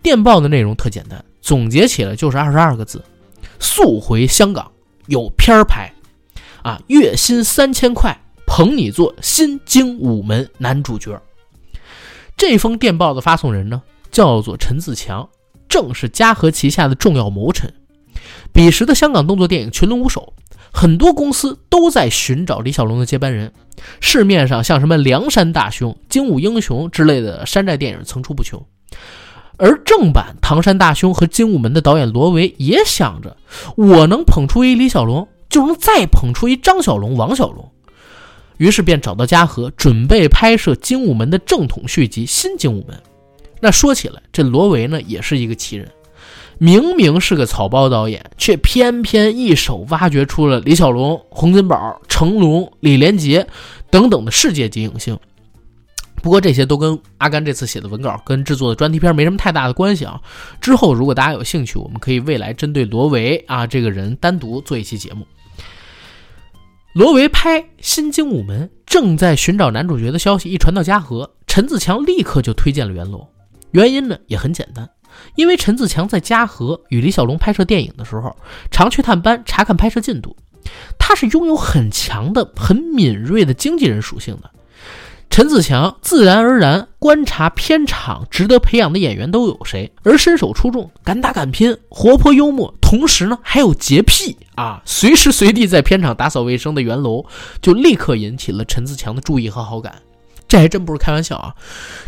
电报的内容特简单，总结起来就是二十二个字：速回香港，有片儿拍，啊，月薪三千块，捧你做新精武门男主角。这封电报的发送人呢？叫做陈自强，正是嘉禾旗下的重要谋臣。彼时的香港动作电影群龙无首，很多公司都在寻找李小龙的接班人。市面上像什么《梁山大兄》《精武英雄》之类的山寨电影层出不穷。而正版《唐山大兄》和《精武门》的导演罗维也想着，我能捧出一李小龙，就能再捧出一张小龙、王小龙。于是便找到嘉禾，准备拍摄《精武门》的正统续集《新精武门》。那说起来，这罗维呢也是一个奇人，明明是个草包导演，却偏偏一手挖掘出了李小龙、洪金宝、成龙、李连杰等等的世界级影星。不过这些都跟阿甘这次写的文稿跟制作的专题片没什么太大的关系啊。之后如果大家有兴趣，我们可以未来针对罗维啊这个人单独做一期节目。罗维拍《新精武门》正在寻找男主角的消息一传到嘉禾，陈自强立刻就推荐了袁龙。原因呢也很简单，因为陈自强在嘉禾与李小龙拍摄电影的时候，常去探班查看拍摄进度，他是拥有很强的、很敏锐的经纪人属性的。陈自强自然而然观察片场值得培养的演员都有谁，而身手出众、敢打敢拼、活泼幽默，同时呢还有洁癖啊，随时随地在片场打扫卫生的袁楼，就立刻引起了陈自强的注意和好感。这还真不是开玩笑啊！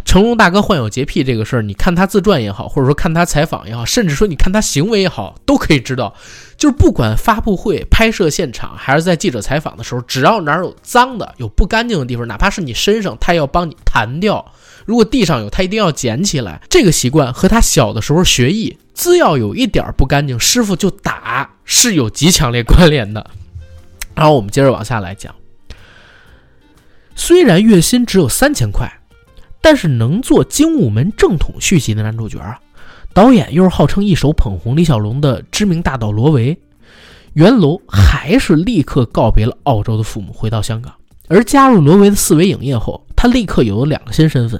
成龙大哥患有洁癖这个事儿，你看他自传也好，或者说看他采访也好，甚至说你看他行为也好，都可以知道，就是不管发布会、拍摄现场，还是在记者采访的时候，只要哪儿有脏的、有不干净的地方，哪怕是你身上，他要帮你弹掉；如果地上有，他一定要捡起来。这个习惯和他小的时候学艺，只要有一点不干净，师傅就打，是有极强烈关联的。然后我们接着往下来讲。虽然月薪只有三千块，但是能做《精武门》正统续集的男主角啊，导演又是号称一手捧红李小龙的知名大导罗维，袁楼还是立刻告别了澳洲的父母，回到香港。而加入罗维的四维影业后，他立刻有了两个新身份：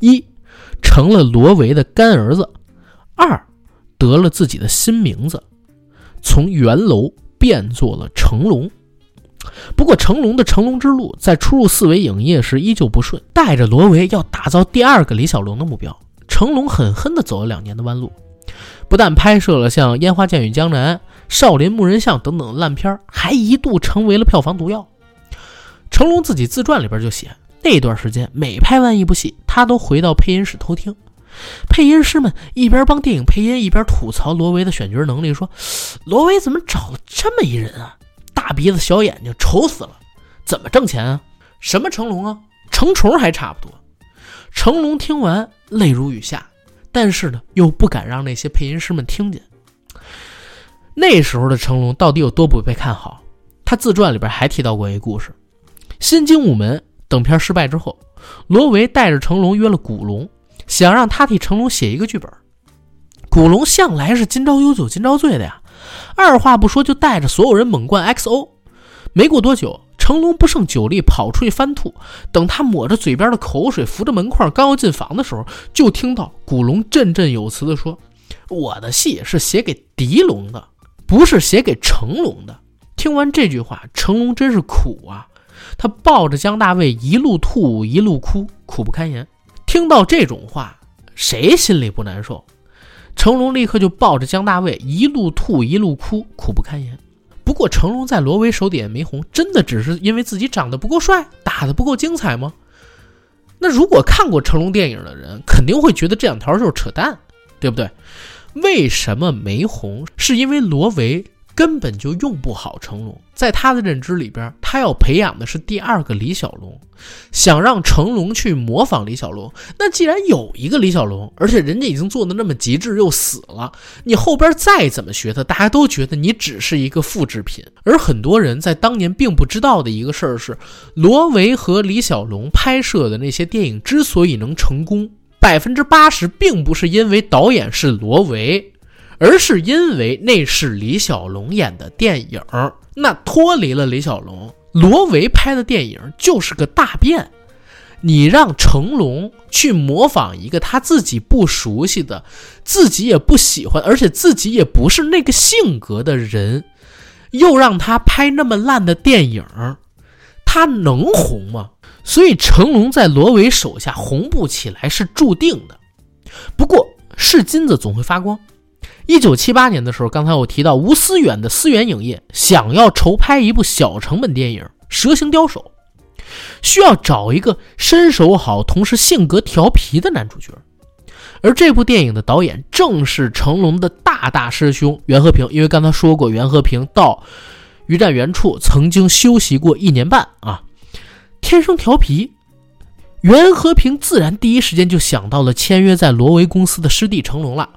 一，成了罗维的干儿子；二，得了自己的新名字，从袁楼变作了成龙。不过，成龙的成龙之路在初入四维影业时依旧不顺，带着罗维要打造第二个李小龙的目标，成龙狠狠地走了两年的弯路，不但拍摄了像《烟花剑雨江南》《少林木人像》等等烂片，还一度成为了票房毒药。成龙自己自传里边就写，那段时间每拍完一部戏，他都回到配音室偷听，配音师们一边帮电影配音，一边吐槽罗维的选角能力，说罗维怎么找了这么一人啊？大鼻子小眼睛，丑死了！怎么挣钱啊？什么成龙啊？成虫还差不多。成龙听完泪如雨下，但是呢，又不敢让那些配音师们听见。那时候的成龙到底有多不被看好？他自传里边还提到过一个故事：《新精武门》等片失败之后，罗维带着成龙约了古龙，想让他替成龙写一个剧本。古龙向来是今朝有酒今朝醉的呀。二话不说就带着所有人猛灌 XO，没过多久，成龙不胜酒力跑出去翻吐。等他抹着嘴边的口水，扶着门框刚要进房的时候，就听到古龙振振有词地说：“我的戏是写给狄龙的，不是写给成龙的。”听完这句话，成龙真是苦啊！他抱着江大卫一路吐一路哭，苦不堪言。听到这种话，谁心里不难受？成龙立刻就抱着江大卫一路吐一路哭，苦不堪言。不过成龙在罗维手底下没红，真的只是因为自己长得不够帅，打得不够精彩吗？那如果看过成龙电影的人，肯定会觉得这两条就是扯淡，对不对？为什么没红？是因为罗维。根本就用不好成龙，在他的认知里边，他要培养的是第二个李小龙，想让成龙去模仿李小龙。那既然有一个李小龙，而且人家已经做的那么极致又死了，你后边再怎么学他，大家都觉得你只是一个复制品。而很多人在当年并不知道的一个事儿是，罗维和李小龙拍摄的那些电影之所以能成功，百分之八十并不是因为导演是罗维。而是因为那是李小龙演的电影，那脱离了李小龙，罗维拍的电影就是个大便。你让成龙去模仿一个他自己不熟悉的、自己也不喜欢，而且自己也不是那个性格的人，又让他拍那么烂的电影，他能红吗？所以成龙在罗维手下红不起来是注定的。不过，是金子总会发光。一九七八年的时候，刚才我提到吴思远的思源影业想要筹拍一部小成本电影《蛇形刁手》，需要找一个身手好、同时性格调皮的男主角。而这部电影的导演正是成龙的大大师兄袁和平，因为刚才说过，袁和平到余占元处曾经休息过一年半啊，天生调皮。袁和平自然第一时间就想到了签约在罗维公司的师弟成龙了。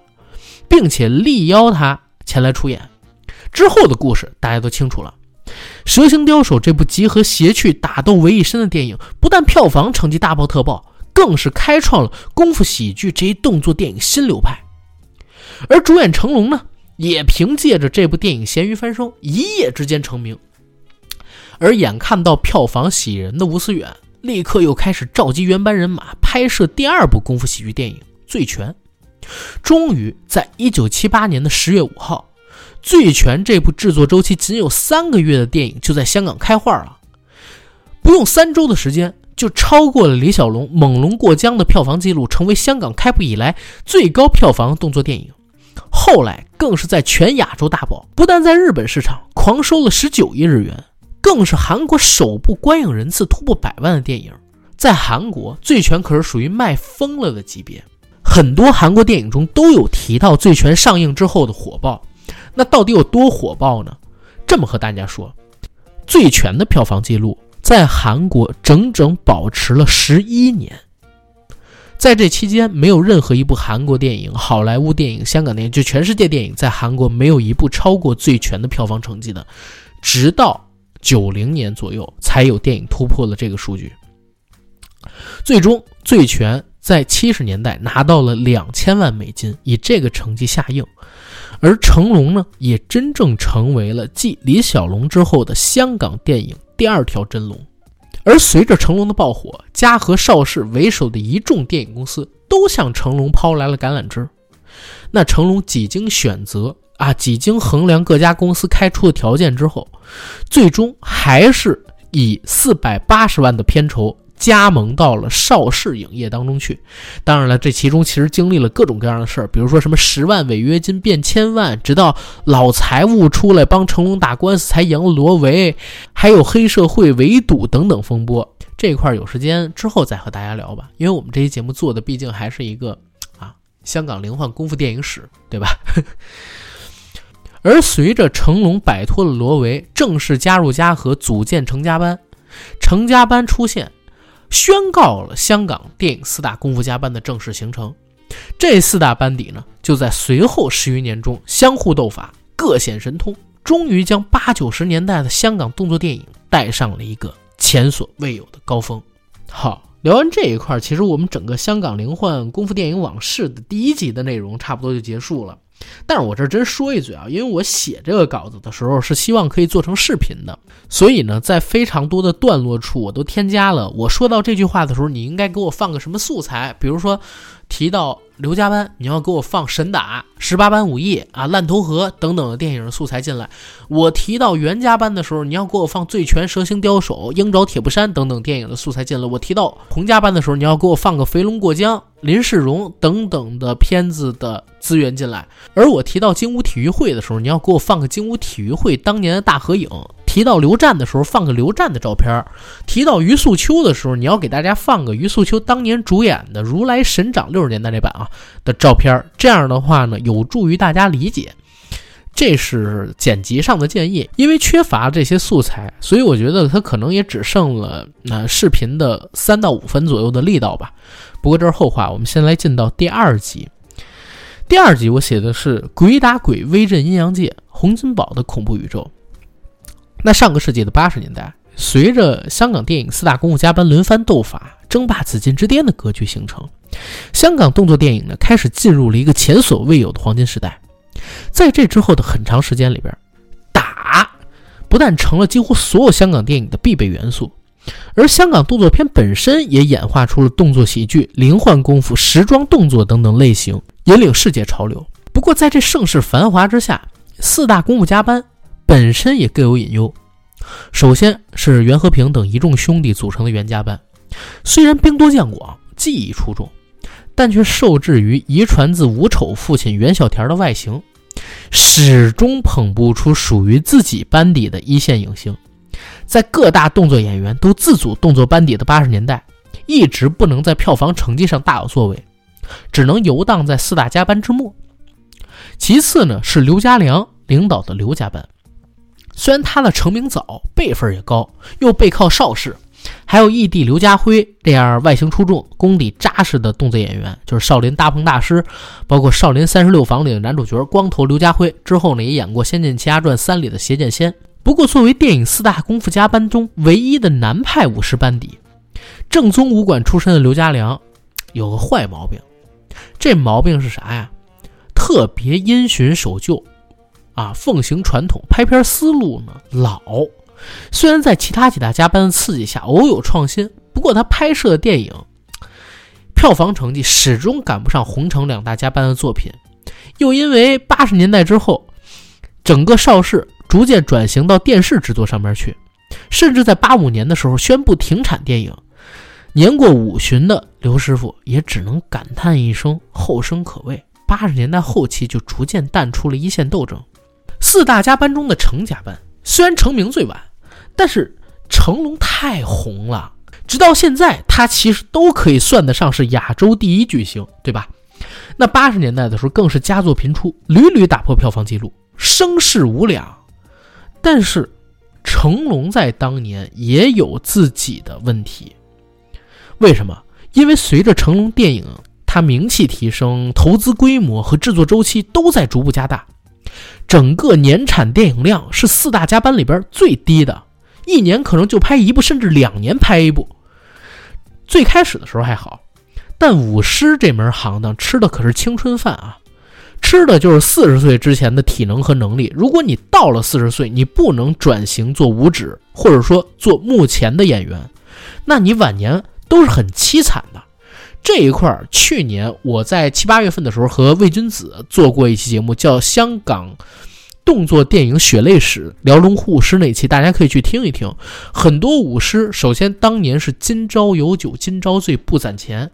并且力邀他前来出演，之后的故事大家都清楚了。《蛇形刁手》这部集合邪趣、打斗为一身的电影，不但票房成绩大爆特爆，更是开创了功夫喜剧这一动作电影新流派。而主演成龙呢，也凭借着这部电影咸鱼翻身，一夜之间成名。而眼看到票房喜人的吴思远，立刻又开始召集原班人马拍摄第二部功夫喜剧电影《醉拳》。终于在一九七八年的十月五号，《醉拳》这部制作周期仅有三个月的电影就在香港开画了，不用三周的时间就超过了李小龙《猛龙过江》的票房记录，成为香港开埠以来最高票房动作电影。后来更是在全亚洲大爆，不但在日本市场狂收了十九亿日元，更是韩国首部观影人次突破百万的电影。在韩国，《醉拳》可是属于卖疯了的级别。很多韩国电影中都有提到《醉拳》上映之后的火爆，那到底有多火爆呢？这么和大家说，《醉拳》的票房记录在韩国整整保持了十一年，在这期间，没有任何一部韩国电影、好莱坞电影、香港电影，就全世界电影，在韩国没有一部超过《醉拳》的票房成绩的，直到九零年左右，才有电影突破了这个数据。最终，《醉拳》。在七十年代拿到了两千万美金，以这个成绩下映，而成龙呢，也真正成为了继李小龙之后的香港电影第二条真龙。而随着成龙的爆火，嘉禾、邵氏为首的一众电影公司都向成龙抛来了橄榄枝。那成龙几经选择，啊，几经衡量各家公司开出的条件之后，最终还是以四百八十万的片酬。加盟到了邵氏影业当中去，当然了，这其中其实经历了各种各样的事儿，比如说什么十万违约金变千万，直到老财务出来帮成龙打官司才赢了罗维，还有黑社会围堵等等风波。这一块有时间之后再和大家聊吧，因为我们这期节目做的毕竟还是一个啊香港灵幻功夫电影史，对吧？而随着成龙摆脱了罗维，正式加入嘉禾，组建成家班，成家班出现。宣告了香港电影四大功夫家班的正式形成。这四大班底呢，就在随后十余年中相互斗法，各显神通，终于将八九十年代的香港动作电影带上了一个前所未有的高峰。好，聊完这一块，其实我们整个香港灵幻功夫电影往事的第一集的内容差不多就结束了。但是我这真说一嘴啊，因为我写这个稿子的时候是希望可以做成视频的，所以呢，在非常多的段落处我都添加了。我说到这句话的时候，你应该给我放个什么素材？比如说提到刘家班，你要给我放神打、十八般武艺啊、烂头河等等的电影素材进来。我提到袁家班的时候，你要给我放醉拳、蛇形刁手、鹰爪铁布衫等等电影的素材进来。我提到洪家班的时候，你要给我放个肥龙过江。林世荣等等的片子的资源进来，而我提到金武体育会的时候，你要给我放个金武体育会当年的大合影；提到刘战的时候，放个刘战的照片；提到于素秋的时候，你要给大家放个于素秋当年主演的《如来神掌》六十年代那版啊的照片。这样的话呢，有助于大家理解。这是剪辑上的建议，因为缺乏这些素材，所以我觉得它可能也只剩了那视频的三到五分左右的力道吧。不过这是后话，我们先来进到第二集。第二集我写的是鬼打鬼威震阴阳界，洪金宝的恐怖宇宙。那上个世纪的八十年代，随着香港电影四大功夫加班轮番斗法，争霸紫禁之巅的格局形成，香港动作电影呢开始进入了一个前所未有的黄金时代。在这之后的很长时间里边，打不但成了几乎所有香港电影的必备元素。而香港动作片本身也演化出了动作喜剧、灵幻功夫、时装动作等等类型，引领世界潮流。不过，在这盛世繁华之下，四大功夫加班本身也各有隐忧。首先是袁和平等一众兄弟组成的袁家班，虽然兵多将广、技艺出众，但却受制于遗传自吴丑父亲袁小田的外形，始终捧不出属于自己班底的一线影星。在各大动作演员都自组动作班底的八十年代，一直不能在票房成绩上大有作为，只能游荡在四大家班之末。其次呢，是刘家良领导的刘家班，虽然他的成名早，辈分也高，又背靠邵氏，还有义弟刘家辉这样外形出众、功底扎实的动作演员，就是少林大鹏大师，包括少林三十六房里的男主角光头刘家辉，之后呢也演过《仙剑奇侠传三》里的邪剑仙。不过，作为电影四大功夫家班中唯一的南派武师班底，正宗武馆出身的刘家良有个坏毛病。这毛病是啥呀？特别因循守旧，啊，奉行传统，拍片思路呢老。虽然在其他几大家班的刺激下偶有创新，不过他拍摄的电影票房成绩始终赶不上红城两大家班的作品。又因为八十年代之后，整个邵氏。逐渐转型到电视制作上面去，甚至在八五年的时候宣布停产电影。年过五旬的刘师傅也只能感叹一声后生可畏。八十年代后期就逐渐淡出了一线斗争。四大家班中的成家班虽然成名最晚，但是成龙太红了，直到现在他其实都可以算得上是亚洲第一巨星，对吧？那八十年代的时候更是佳作频出，屡屡打破票房纪录，声势无两。但是，成龙在当年也有自己的问题。为什么？因为随着成龙电影他名气提升，投资规模和制作周期都在逐步加大，整个年产电影量是四大家班里边最低的，一年可能就拍一部，甚至两年拍一部。最开始的时候还好，但武师这门行当吃的可是青春饭啊。吃的就是四十岁之前的体能和能力。如果你到了四十岁，你不能转型做武指，或者说做目前的演员，那你晚年都是很凄惨的。这一块儿，去年我在七八月份的时候和魏君子做过一期节目，叫《香港动作电影血泪史》，辽龙虎师那期，大家可以去听一听。很多舞狮，首先当年是今朝有酒今朝醉，不攒钱；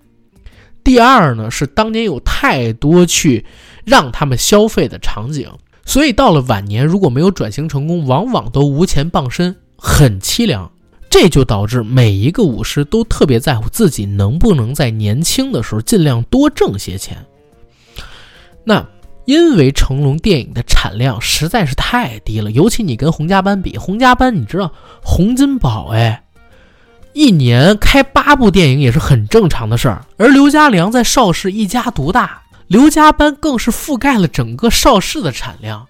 第二呢，是当年有太多去让他们消费的场景，所以到了晚年如果没有转型成功，往往都无钱傍身，很凄凉。这就导致每一个舞狮都特别在乎自己能不能在年轻的时候尽量多挣些钱。那因为成龙电影的产量实在是太低了，尤其你跟洪家班比，洪家班你知道洪金宝哎，一年开八部电影也是很正常的事儿，而刘家良在邵氏一家独大，刘家班更是覆盖了整个邵氏的产量，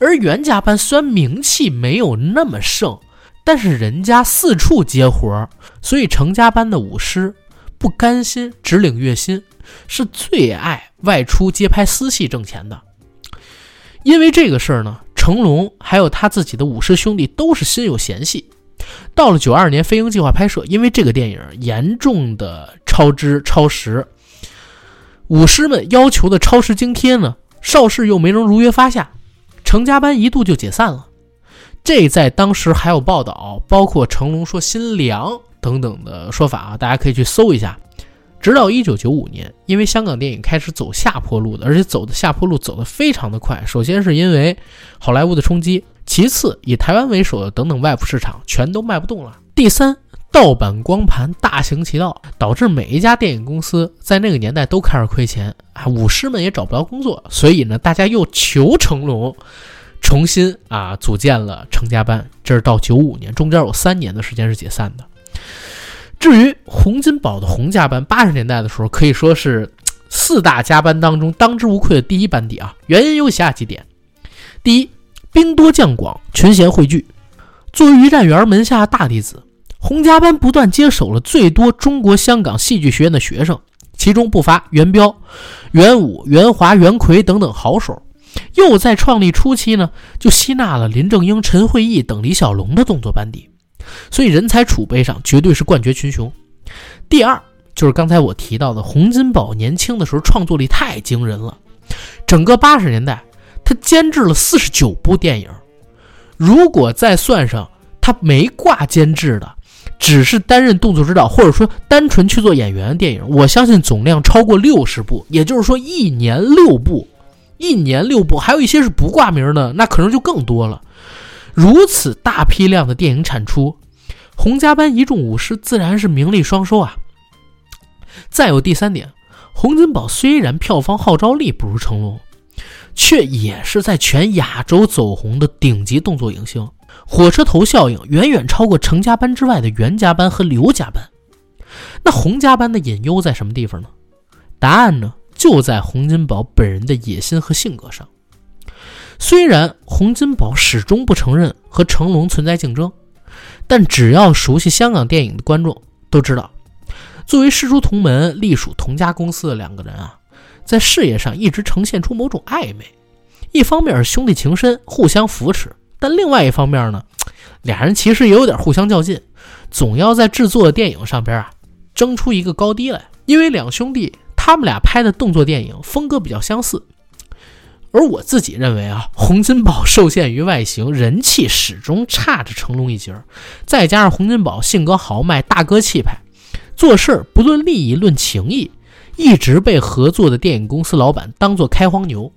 而袁家班虽然名气没有那么盛。但是人家四处接活儿，所以成家班的舞狮不甘心只领月薪，是最爱外出接拍私戏挣钱的。因为这个事儿呢，成龙还有他自己的舞狮兄弟都是心有嫌隙。到了九二年飞鹰计划拍摄，因为这个电影严重的超支超时，舞狮们要求的超时津贴呢，邵氏又没能如约发下，成家班一度就解散了。这在当时还有报道，包括成龙说心凉等等的说法啊，大家可以去搜一下。直到一九九五年，因为香港电影开始走下坡路的，而且走的下坡路走得非常的快。首先是因为好莱坞的冲击，其次以台湾为首的等等外部市场全都卖不动了。第三，盗版光盘大行其道，导致每一家电影公司在那个年代都开始亏钱啊，武师们也找不着工作，所以呢，大家又求成龙。重新啊，组建了成家班，这是到九五年，中间有三年的时间是解散的。至于洪金宝的洪家班，八十年代的时候可以说是四大家班当中当之无愧的第一班底啊。原因有以下几点：第一，兵多将广，群贤汇聚。作为于占元门下的大弟子，洪家班不断接手了最多中国香港戏剧学院的学生，其中不乏元彪、元武、元华、元奎等等好手。又在创立初期呢，就吸纳了林正英、陈慧义等李小龙的动作班底，所以人才储备上绝对是冠绝群雄。第二就是刚才我提到的洪金宝年轻的时候创作力太惊人了，整个八十年代他监制了四十九部电影，如果再算上他没挂监制的，只是担任动作指导或者说单纯去做演员的电影，我相信总量超过六十部，也就是说一年六部。一年六部，还有一些是不挂名的，那可能就更多了。如此大批量的电影产出，洪家班一众武师自然是名利双收啊。再有第三点，洪金宝虽然票房号召力不如成龙，却也是在全亚洲走红的顶级动作影星，火车头效应远远超过成家班之外的袁家班和刘家班。那洪家班的隐忧在什么地方呢？答案呢？就在洪金宝本人的野心和性格上。虽然洪金宝始终不承认和成龙存在竞争，但只要熟悉香港电影的观众都知道，作为师出同门、隶属同家公司的两个人啊，在事业上一直呈现出某种暧昧。一方面是兄弟情深，互相扶持；但另外一方面呢，俩人其实也有点互相较劲，总要在制作的电影上边啊争出一个高低来。因为两兄弟。他们俩拍的动作电影风格比较相似，而我自己认为啊，洪金宝受限于外形，人气始终差着成龙一截儿。再加上洪金宝性格豪迈，大哥气派，做事不论利益论情义，一直被合作的电影公司老板当做开荒牛，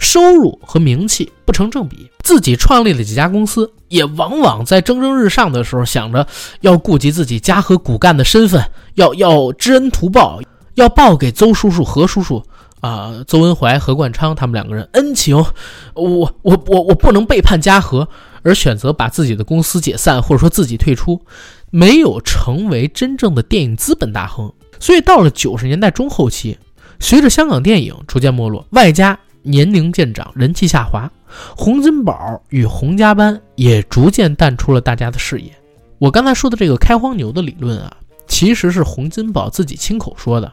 收入和名气不成正比。自己创立了几家公司，也往往在蒸蒸日上的时候想着要顾及自己家和骨干的身份，要要知恩图报。要报给邹叔叔、何叔叔啊，邹文怀、何冠昌他们两个人恩情，我我我我不能背叛家和，而选择把自己的公司解散，或者说自己退出，没有成为真正的电影资本大亨。所以到了九十年代中后期，随着香港电影逐渐没落，外加年龄渐长、人气下滑，洪金宝与洪家班也逐渐淡出了大家的视野。我刚才说的这个开荒牛的理论啊，其实是洪金宝自己亲口说的。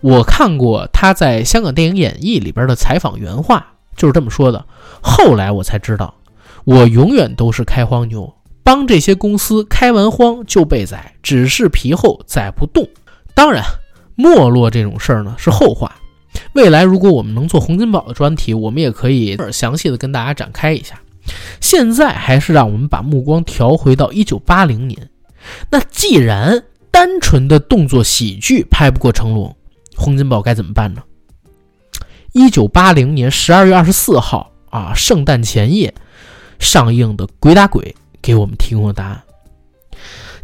我看过他在香港电影演义里边的采访原话，就是这么说的。后来我才知道，我永远都是开荒牛，帮这些公司开完荒就被宰，只是皮厚宰不动。当然，没落这种事儿呢是后话。未来如果我们能做洪金宝的专题，我们也可以详细的跟大家展开一下。现在还是让我们把目光调回到一九八零年。那既然单纯的动作喜剧拍不过成龙，洪金宝该怎么办呢？一九八零年十二月二十四号啊，圣诞前夜上映的《鬼打鬼》给我们提供了答案。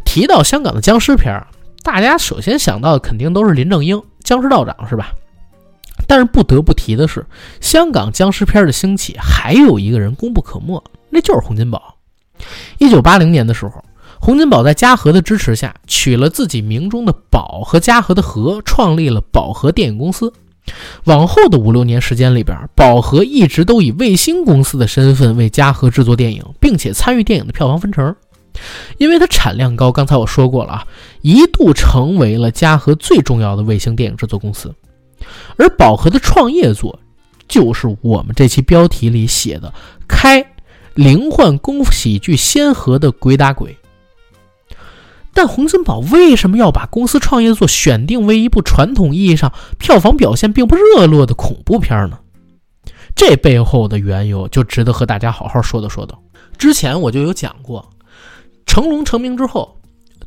提到香港的僵尸片儿大家首先想到的肯定都是林正英僵尸道长，是吧？但是不得不提的是，香港僵尸片的兴起还有一个人功不可没，那就是洪金宝。一九八零年的时候。洪金宝在嘉禾的支持下，取了自己名中的“宝”和嘉禾的“禾”，创立了宝禾电影公司。往后的五六年时间里边，宝禾一直都以卫星公司的身份为嘉禾制作电影，并且参与电影的票房分成。因为它产量高，刚才我说过了啊，一度成为了嘉禾最重要的卫星电影制作公司。而宝禾的创业作，就是我们这期标题里写的“开灵幻功夫喜剧先河的鬼打鬼”。但洪金宝为什么要把公司创业作选定为一部传统意义上票房表现并不热络的恐怖片呢？这背后的缘由就值得和大家好好说道说道。之前我就有讲过，成龙成名之后，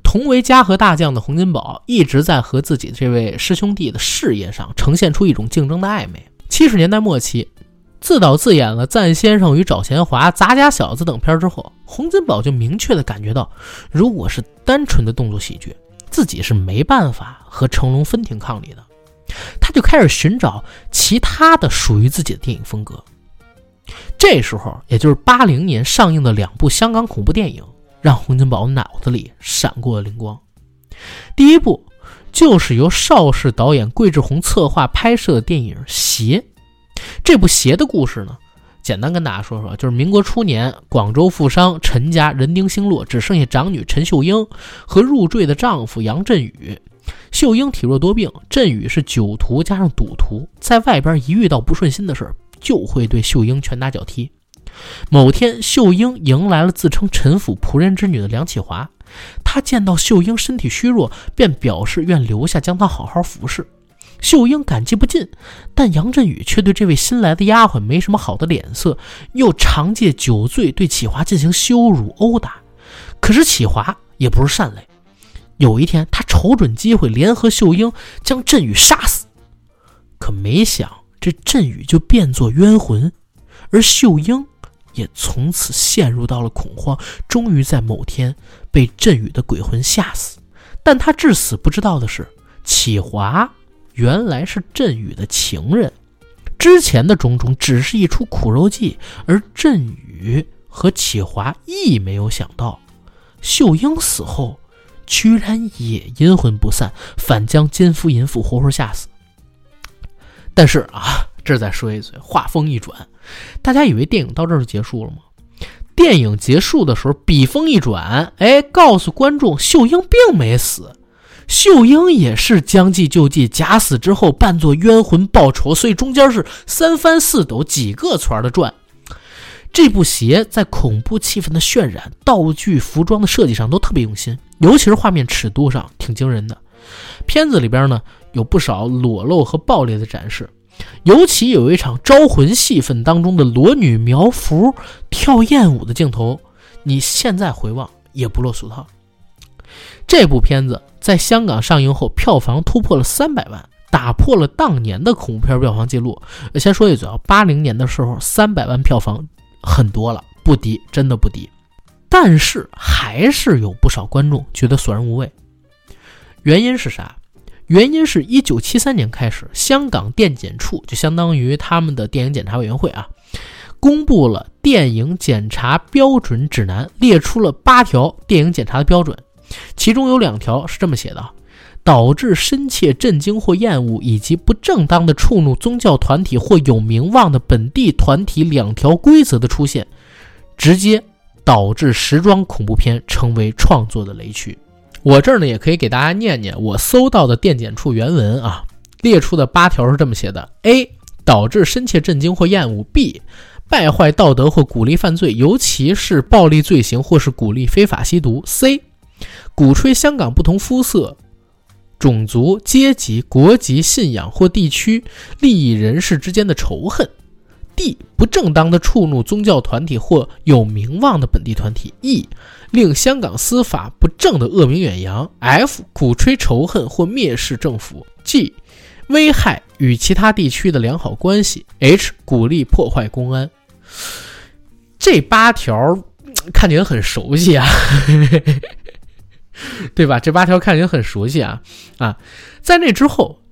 同为嘉禾大将的洪金宝一直在和自己这位师兄弟的事业上呈现出一种竞争的暧昧。七十年代末期。自导自演了《赞先生与找钱华》《杂家小子》等片之后，洪金宝就明确的感觉到，如果是单纯的动作喜剧，自己是没办法和成龙分庭抗礼的。他就开始寻找其他的属于自己的电影风格。这时候，也就是八零年上映的两部香港恐怖电影，让洪金宝脑子里闪过了灵光。第一部就是由邵氏导演桂志红策划拍摄的电影《邪》。这部邪的故事呢，简单跟大家说说，就是民国初年，广州富商陈家人丁兴落，只剩下长女陈秀英和入赘的丈夫杨振宇。秀英体弱多病，振宇是酒徒加上赌徒，在外边一遇到不顺心的事，就会对秀英拳打脚踢。某天，秀英迎来了自称陈府仆人之女的梁启华，他见到秀英身体虚弱，便表示愿留下将她好好服侍。秀英感激不尽，但杨振宇却对这位新来的丫鬟没什么好的脸色，又常借酒醉对启华进行羞辱殴打。可是启华也不是善类，有一天他瞅准机会，联合秀英将振宇杀死。可没想这振宇就变作冤魂，而秀英也从此陷入到了恐慌，终于在某天被振宇的鬼魂吓死。但他至死不知道的是，启华。原来是振宇的情人，之前的种种只是一出苦肉计，而振宇和启华亦没有想到，秀英死后居然也阴魂不散，反将奸夫淫妇活活吓死。但是啊，这再说一嘴，话锋一转，大家以为电影到这儿就结束了吗？电影结束的时候，笔锋一转，哎，告诉观众，秀英并没死。秀英也是将计就计，假死之后扮作冤魂报仇，所以中间是三翻四抖，几个圈的转。这部鞋在恐怖气氛的渲染、道具、服装的设计上都特别用心，尤其是画面尺度上挺惊人的。片子里边呢有不少裸露和暴力的展示，尤其有一场招魂戏份当中的裸女苗幅跳艳舞的镜头，你现在回望也不落俗套。这部片子。在香港上映后，票房突破了三百万，打破了当年的恐怖片票房记录。先说一嘴啊，八零年的时候，三百万票房很多了，不低，真的不低。但是还是有不少观众觉得索然无味。原因是啥？原因是一九七三年开始，香港电检处就相当于他们的电影检查委员会啊，公布了电影检查标准指南，列出了八条电影检查的标准。其中有两条是这么写的：导致深切震惊或厌恶，以及不正当的触怒宗教团体或有名望的本地团体两条规则的出现，直接导致时装恐怖片成为创作的雷区。我这儿呢也可以给大家念念我搜到的电检处原文啊，列出的八条是这么写的：A. 导致深切震惊或厌恶；B. 败坏道德或鼓励犯罪，尤其是暴力罪行或是鼓励非法吸毒；C. 鼓吹香港不同肤色种族、阶级、国籍、信仰或地区利益人士之间的仇恨；D. 不正当的触怒宗教团体或有名望的本地团体；E. 令香港司法不正的恶名远扬；F. 鼓吹仇恨或蔑视政府；G. 危害与其他地区的良好关系；H. 鼓励破坏公安。这八条看起来很熟悉啊。对吧？这八条看起来很熟悉啊啊！在那之后，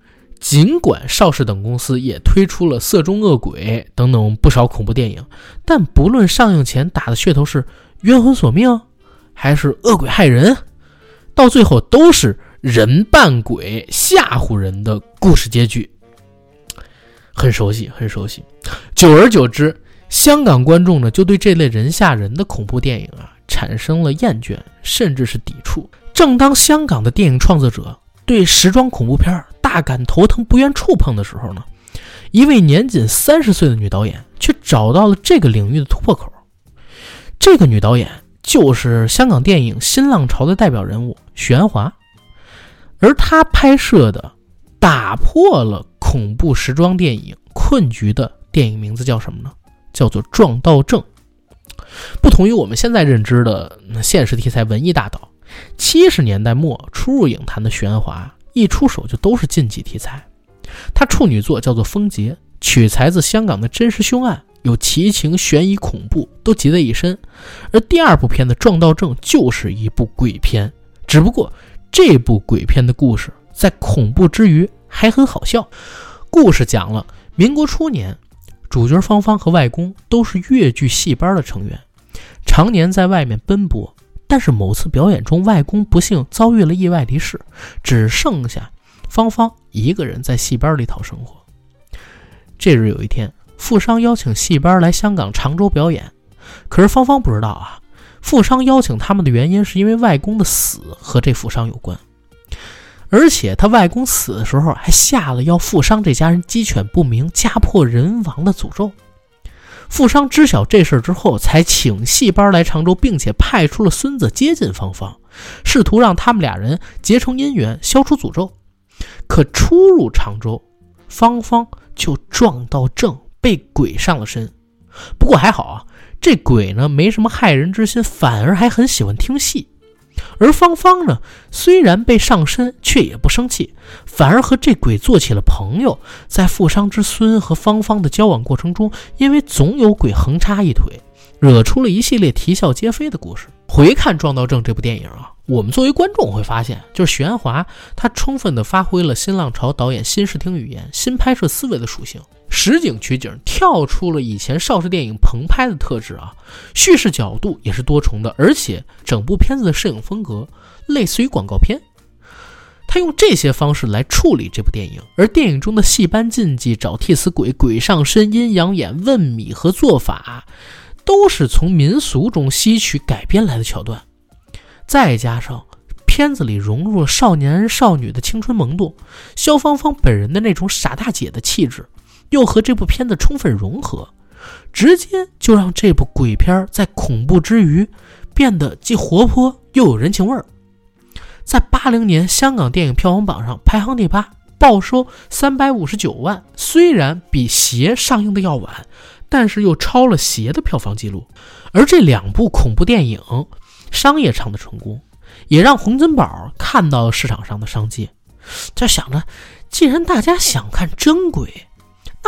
尽管邵氏等公司也推出了《色中恶鬼》等等不少恐怖电影，但不论上映前打的噱头是冤魂索命，还是恶鬼害人，到最后都是人扮鬼吓唬人的故事结局。很熟悉，很熟悉。久而久之，香港观众呢就对这类人吓人的恐怖电影啊。产生了厌倦，甚至是抵触。正当香港的电影创作者对时装恐怖片大感头疼、不愿触碰的时候呢，一位年仅三十岁的女导演却找到了这个领域的突破口。这个女导演就是香港电影新浪潮的代表人物许鞍华，而她拍摄的打破了恐怖时装电影困局的电影名字叫什么呢？叫做《撞到正》。不同于我们现在认知的现实题材文艺大导，七十年代末初入影坛的徐安华一出手就都是禁忌题材。他处女作叫做《风劫》，取材自香港的真实凶案，有奇情、悬疑、恐怖都集在一身。而第二部片的《撞到正》就是一部鬼片，只不过这部鬼片的故事在恐怖之余还很好笑。故事讲了民国初年。主角芳芳和外公都是越剧戏班的成员，常年在外面奔波。但是某次表演中，外公不幸遭遇了意外离世，只剩下芳芳一个人在戏班里讨生活。这日有一天，富商邀请戏班来香港常州表演，可是芳芳不知道啊，富商邀请他们的原因是因为外公的死和这富商有关。而且他外公死的时候还下了要富商这家人鸡犬不宁、家破人亡的诅咒。富商知晓这事之后，才请戏班来常州，并且派出了孙子接近芳芳，试图让他们俩人结成姻缘，消除诅咒。可初入常州，芳芳就撞到正，被鬼上了身。不过还好啊，这鬼呢没什么害人之心，反而还很喜欢听戏。而芳芳呢，虽然被上身，却也不生气，反而和这鬼做起了朋友。在富商之孙和芳芳的交往过程中，因为总有鬼横插一腿，惹出了一系列啼笑皆非的故事。回看《撞到正》这部电影啊。我们作为观众会发现，就是许鞍华，他充分的发挥了新浪潮导演新视听语言、新拍摄思维的属性，实景取景，跳出了以前邵氏电影棚拍的特质啊，叙事角度也是多重的，而且整部片子的摄影风格类似于广告片，他用这些方式来处理这部电影，而电影中的戏班禁忌、找替死鬼、鬼上身、阴阳眼、问米和做法，都是从民俗中吸取改编来的桥段。再加上片子里融入了少年少女的青春萌动，肖芳芳本人的那种傻大姐的气质，又和这部片子充分融合，直接就让这部鬼片在恐怖之余变得既活泼又有人情味儿。在八零年香港电影票房榜上排行第八，报收三百五十九万，虽然比《邪》上映的要晚，但是又超了《邪》的票房记录。而这两部恐怖电影。商业上的成功，也让洪金宝看到了市场上的商机。就想着，既然大家想看真鬼，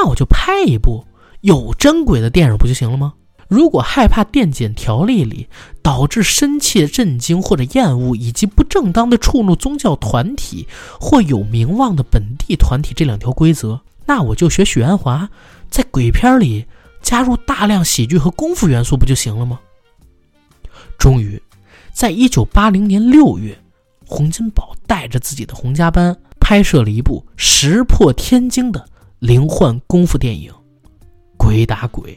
那我就拍一部有真鬼的电影不就行了吗？如果害怕电检条例里导致深切震惊或者厌恶，以及不正当的触怒宗教团体或有名望的本地团体这两条规则，那我就学许鞍华，在鬼片里加入大量喜剧和功夫元素不就行了吗？终于。在一九八零年六月，洪金宝带着自己的洪家班拍摄了一部石破天惊的灵幻功夫电影《鬼打鬼》。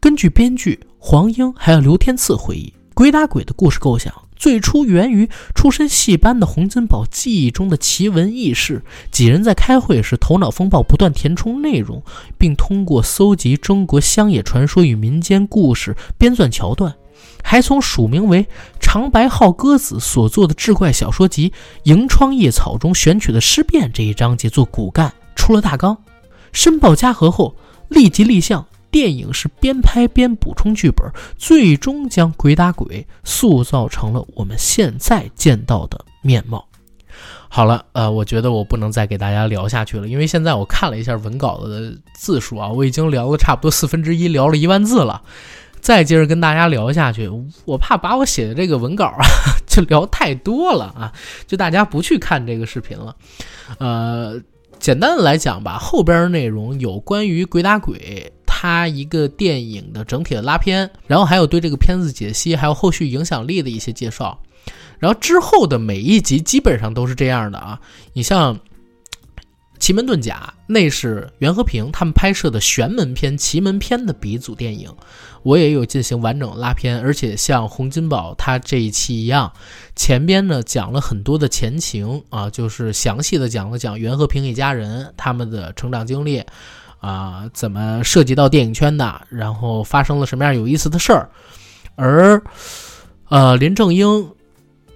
根据编剧黄英还有刘天赐回忆，《鬼打鬼》的故事构想最初源于出身戏班的洪金宝记忆中的奇闻异事。几人在开会时头脑风暴，不断填充内容，并通过搜集中国乡野传说与民间故事编撰桥段。还从署名为“长”。白号鸽子所作的志怪小说集《萤窗夜草》中选取的尸变这一章节做骨干，出了大纲，申报嘉禾后立即立项。电影是边拍边补充剧本，最终将鬼打鬼塑造成了我们现在见到的面貌。好了，呃，我觉得我不能再给大家聊下去了，因为现在我看了一下文稿的字数啊，我已经聊了差不多四分之一，聊了一万字了。再接着跟大家聊下去，我怕把我写的这个文稿啊 就聊太多了啊，就大家不去看这个视频了。呃，简单的来讲吧，后边的内容有关于鬼打鬼。他一个电影的整体的拉片，然后还有对这个片子解析，还有后续影响力的一些介绍，然后之后的每一集基本上都是这样的啊。你像《奇门遁甲》，那是袁和平他们拍摄的玄门篇、奇门篇的鼻祖电影，我也有进行完整拉片，而且像洪金宝他这一期一样，前边呢讲了很多的前情啊，就是详细的讲了讲袁和平一家人他们的成长经历。啊，怎么涉及到电影圈的？然后发生了什么样有意思的事儿？而，呃，林正英《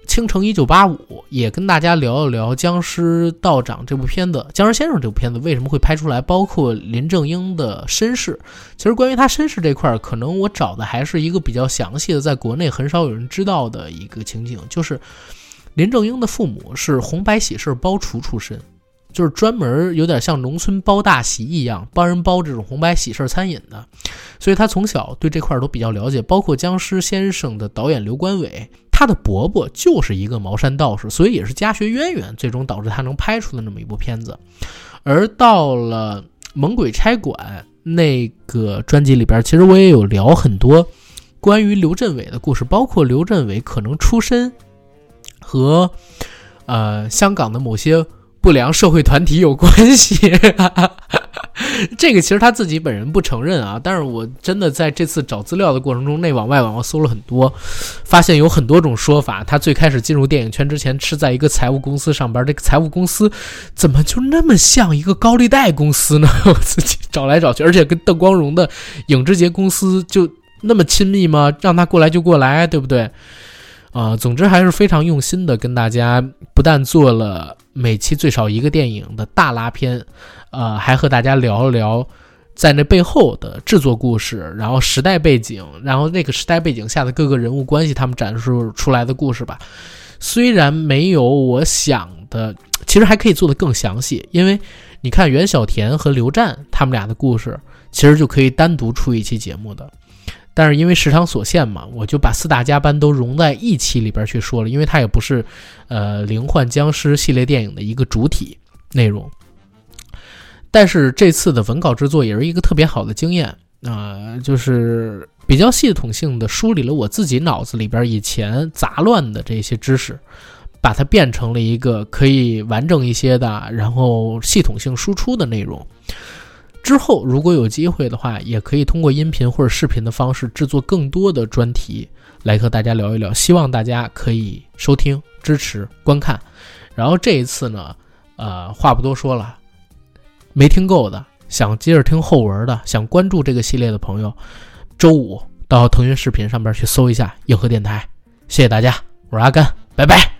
倾城一九八五》也跟大家聊一聊《僵尸道长》这部片子，《僵尸先生》这部片子为什么会拍出来？包括林正英的身世。其实关于他身世这块儿，可能我找的还是一个比较详细的，在国内很少有人知道的一个情景，就是林正英的父母是红白喜事包厨出身。就是专门有点像农村包大席一样，帮人包这种红白喜事餐饮的，所以他从小对这块都比较了解。包括《僵尸先生》的导演刘关伟，他的伯伯就是一个茅山道士，所以也是家学渊源，最终导致他能拍出的那么一部片子。而到了《猛鬼差馆》那个专辑里边，其实我也有聊很多关于刘镇伟的故事，包括刘镇伟可能出身和呃香港的某些。不良社会团体有关系，这个其实他自己本人不承认啊。但是我真的在这次找资料的过程中，内网外网我搜了很多，发现有很多种说法。他最开始进入电影圈之前是在一个财务公司上班，这个财务公司怎么就那么像一个高利贷公司呢？我自己找来找去，而且跟邓光荣的影之杰公司就那么亲密吗？让他过来就过来，对不对？啊，总之还是非常用心的，跟大家不但做了每期最少一个电影的大拉片，呃，还和大家聊一聊在那背后的制作故事，然后时代背景，然后那个时代背景下的各个人物关系，他们展示出来的故事吧。虽然没有我想的，其实还可以做得更详细，因为你看袁小田和刘湛他们俩的故事，其实就可以单独出一期节目的。但是因为时长所限嘛，我就把四大家班都融在一期里边去说了，因为它也不是，呃，灵幻僵尸系列电影的一个主体内容。但是这次的文稿制作也是一个特别好的经验啊，就是比较系统性的梳理了我自己脑子里边以前杂乱的这些知识，把它变成了一个可以完整一些的，然后系统性输出的内容。之后，如果有机会的话，也可以通过音频或者视频的方式制作更多的专题来和大家聊一聊。希望大家可以收听、支持、观看。然后这一次呢，呃，话不多说了，没听够的，想接着听后文的，想关注这个系列的朋友，周五到腾讯视频上边去搜一下硬核电台。谢谢大家，我是阿甘，拜拜。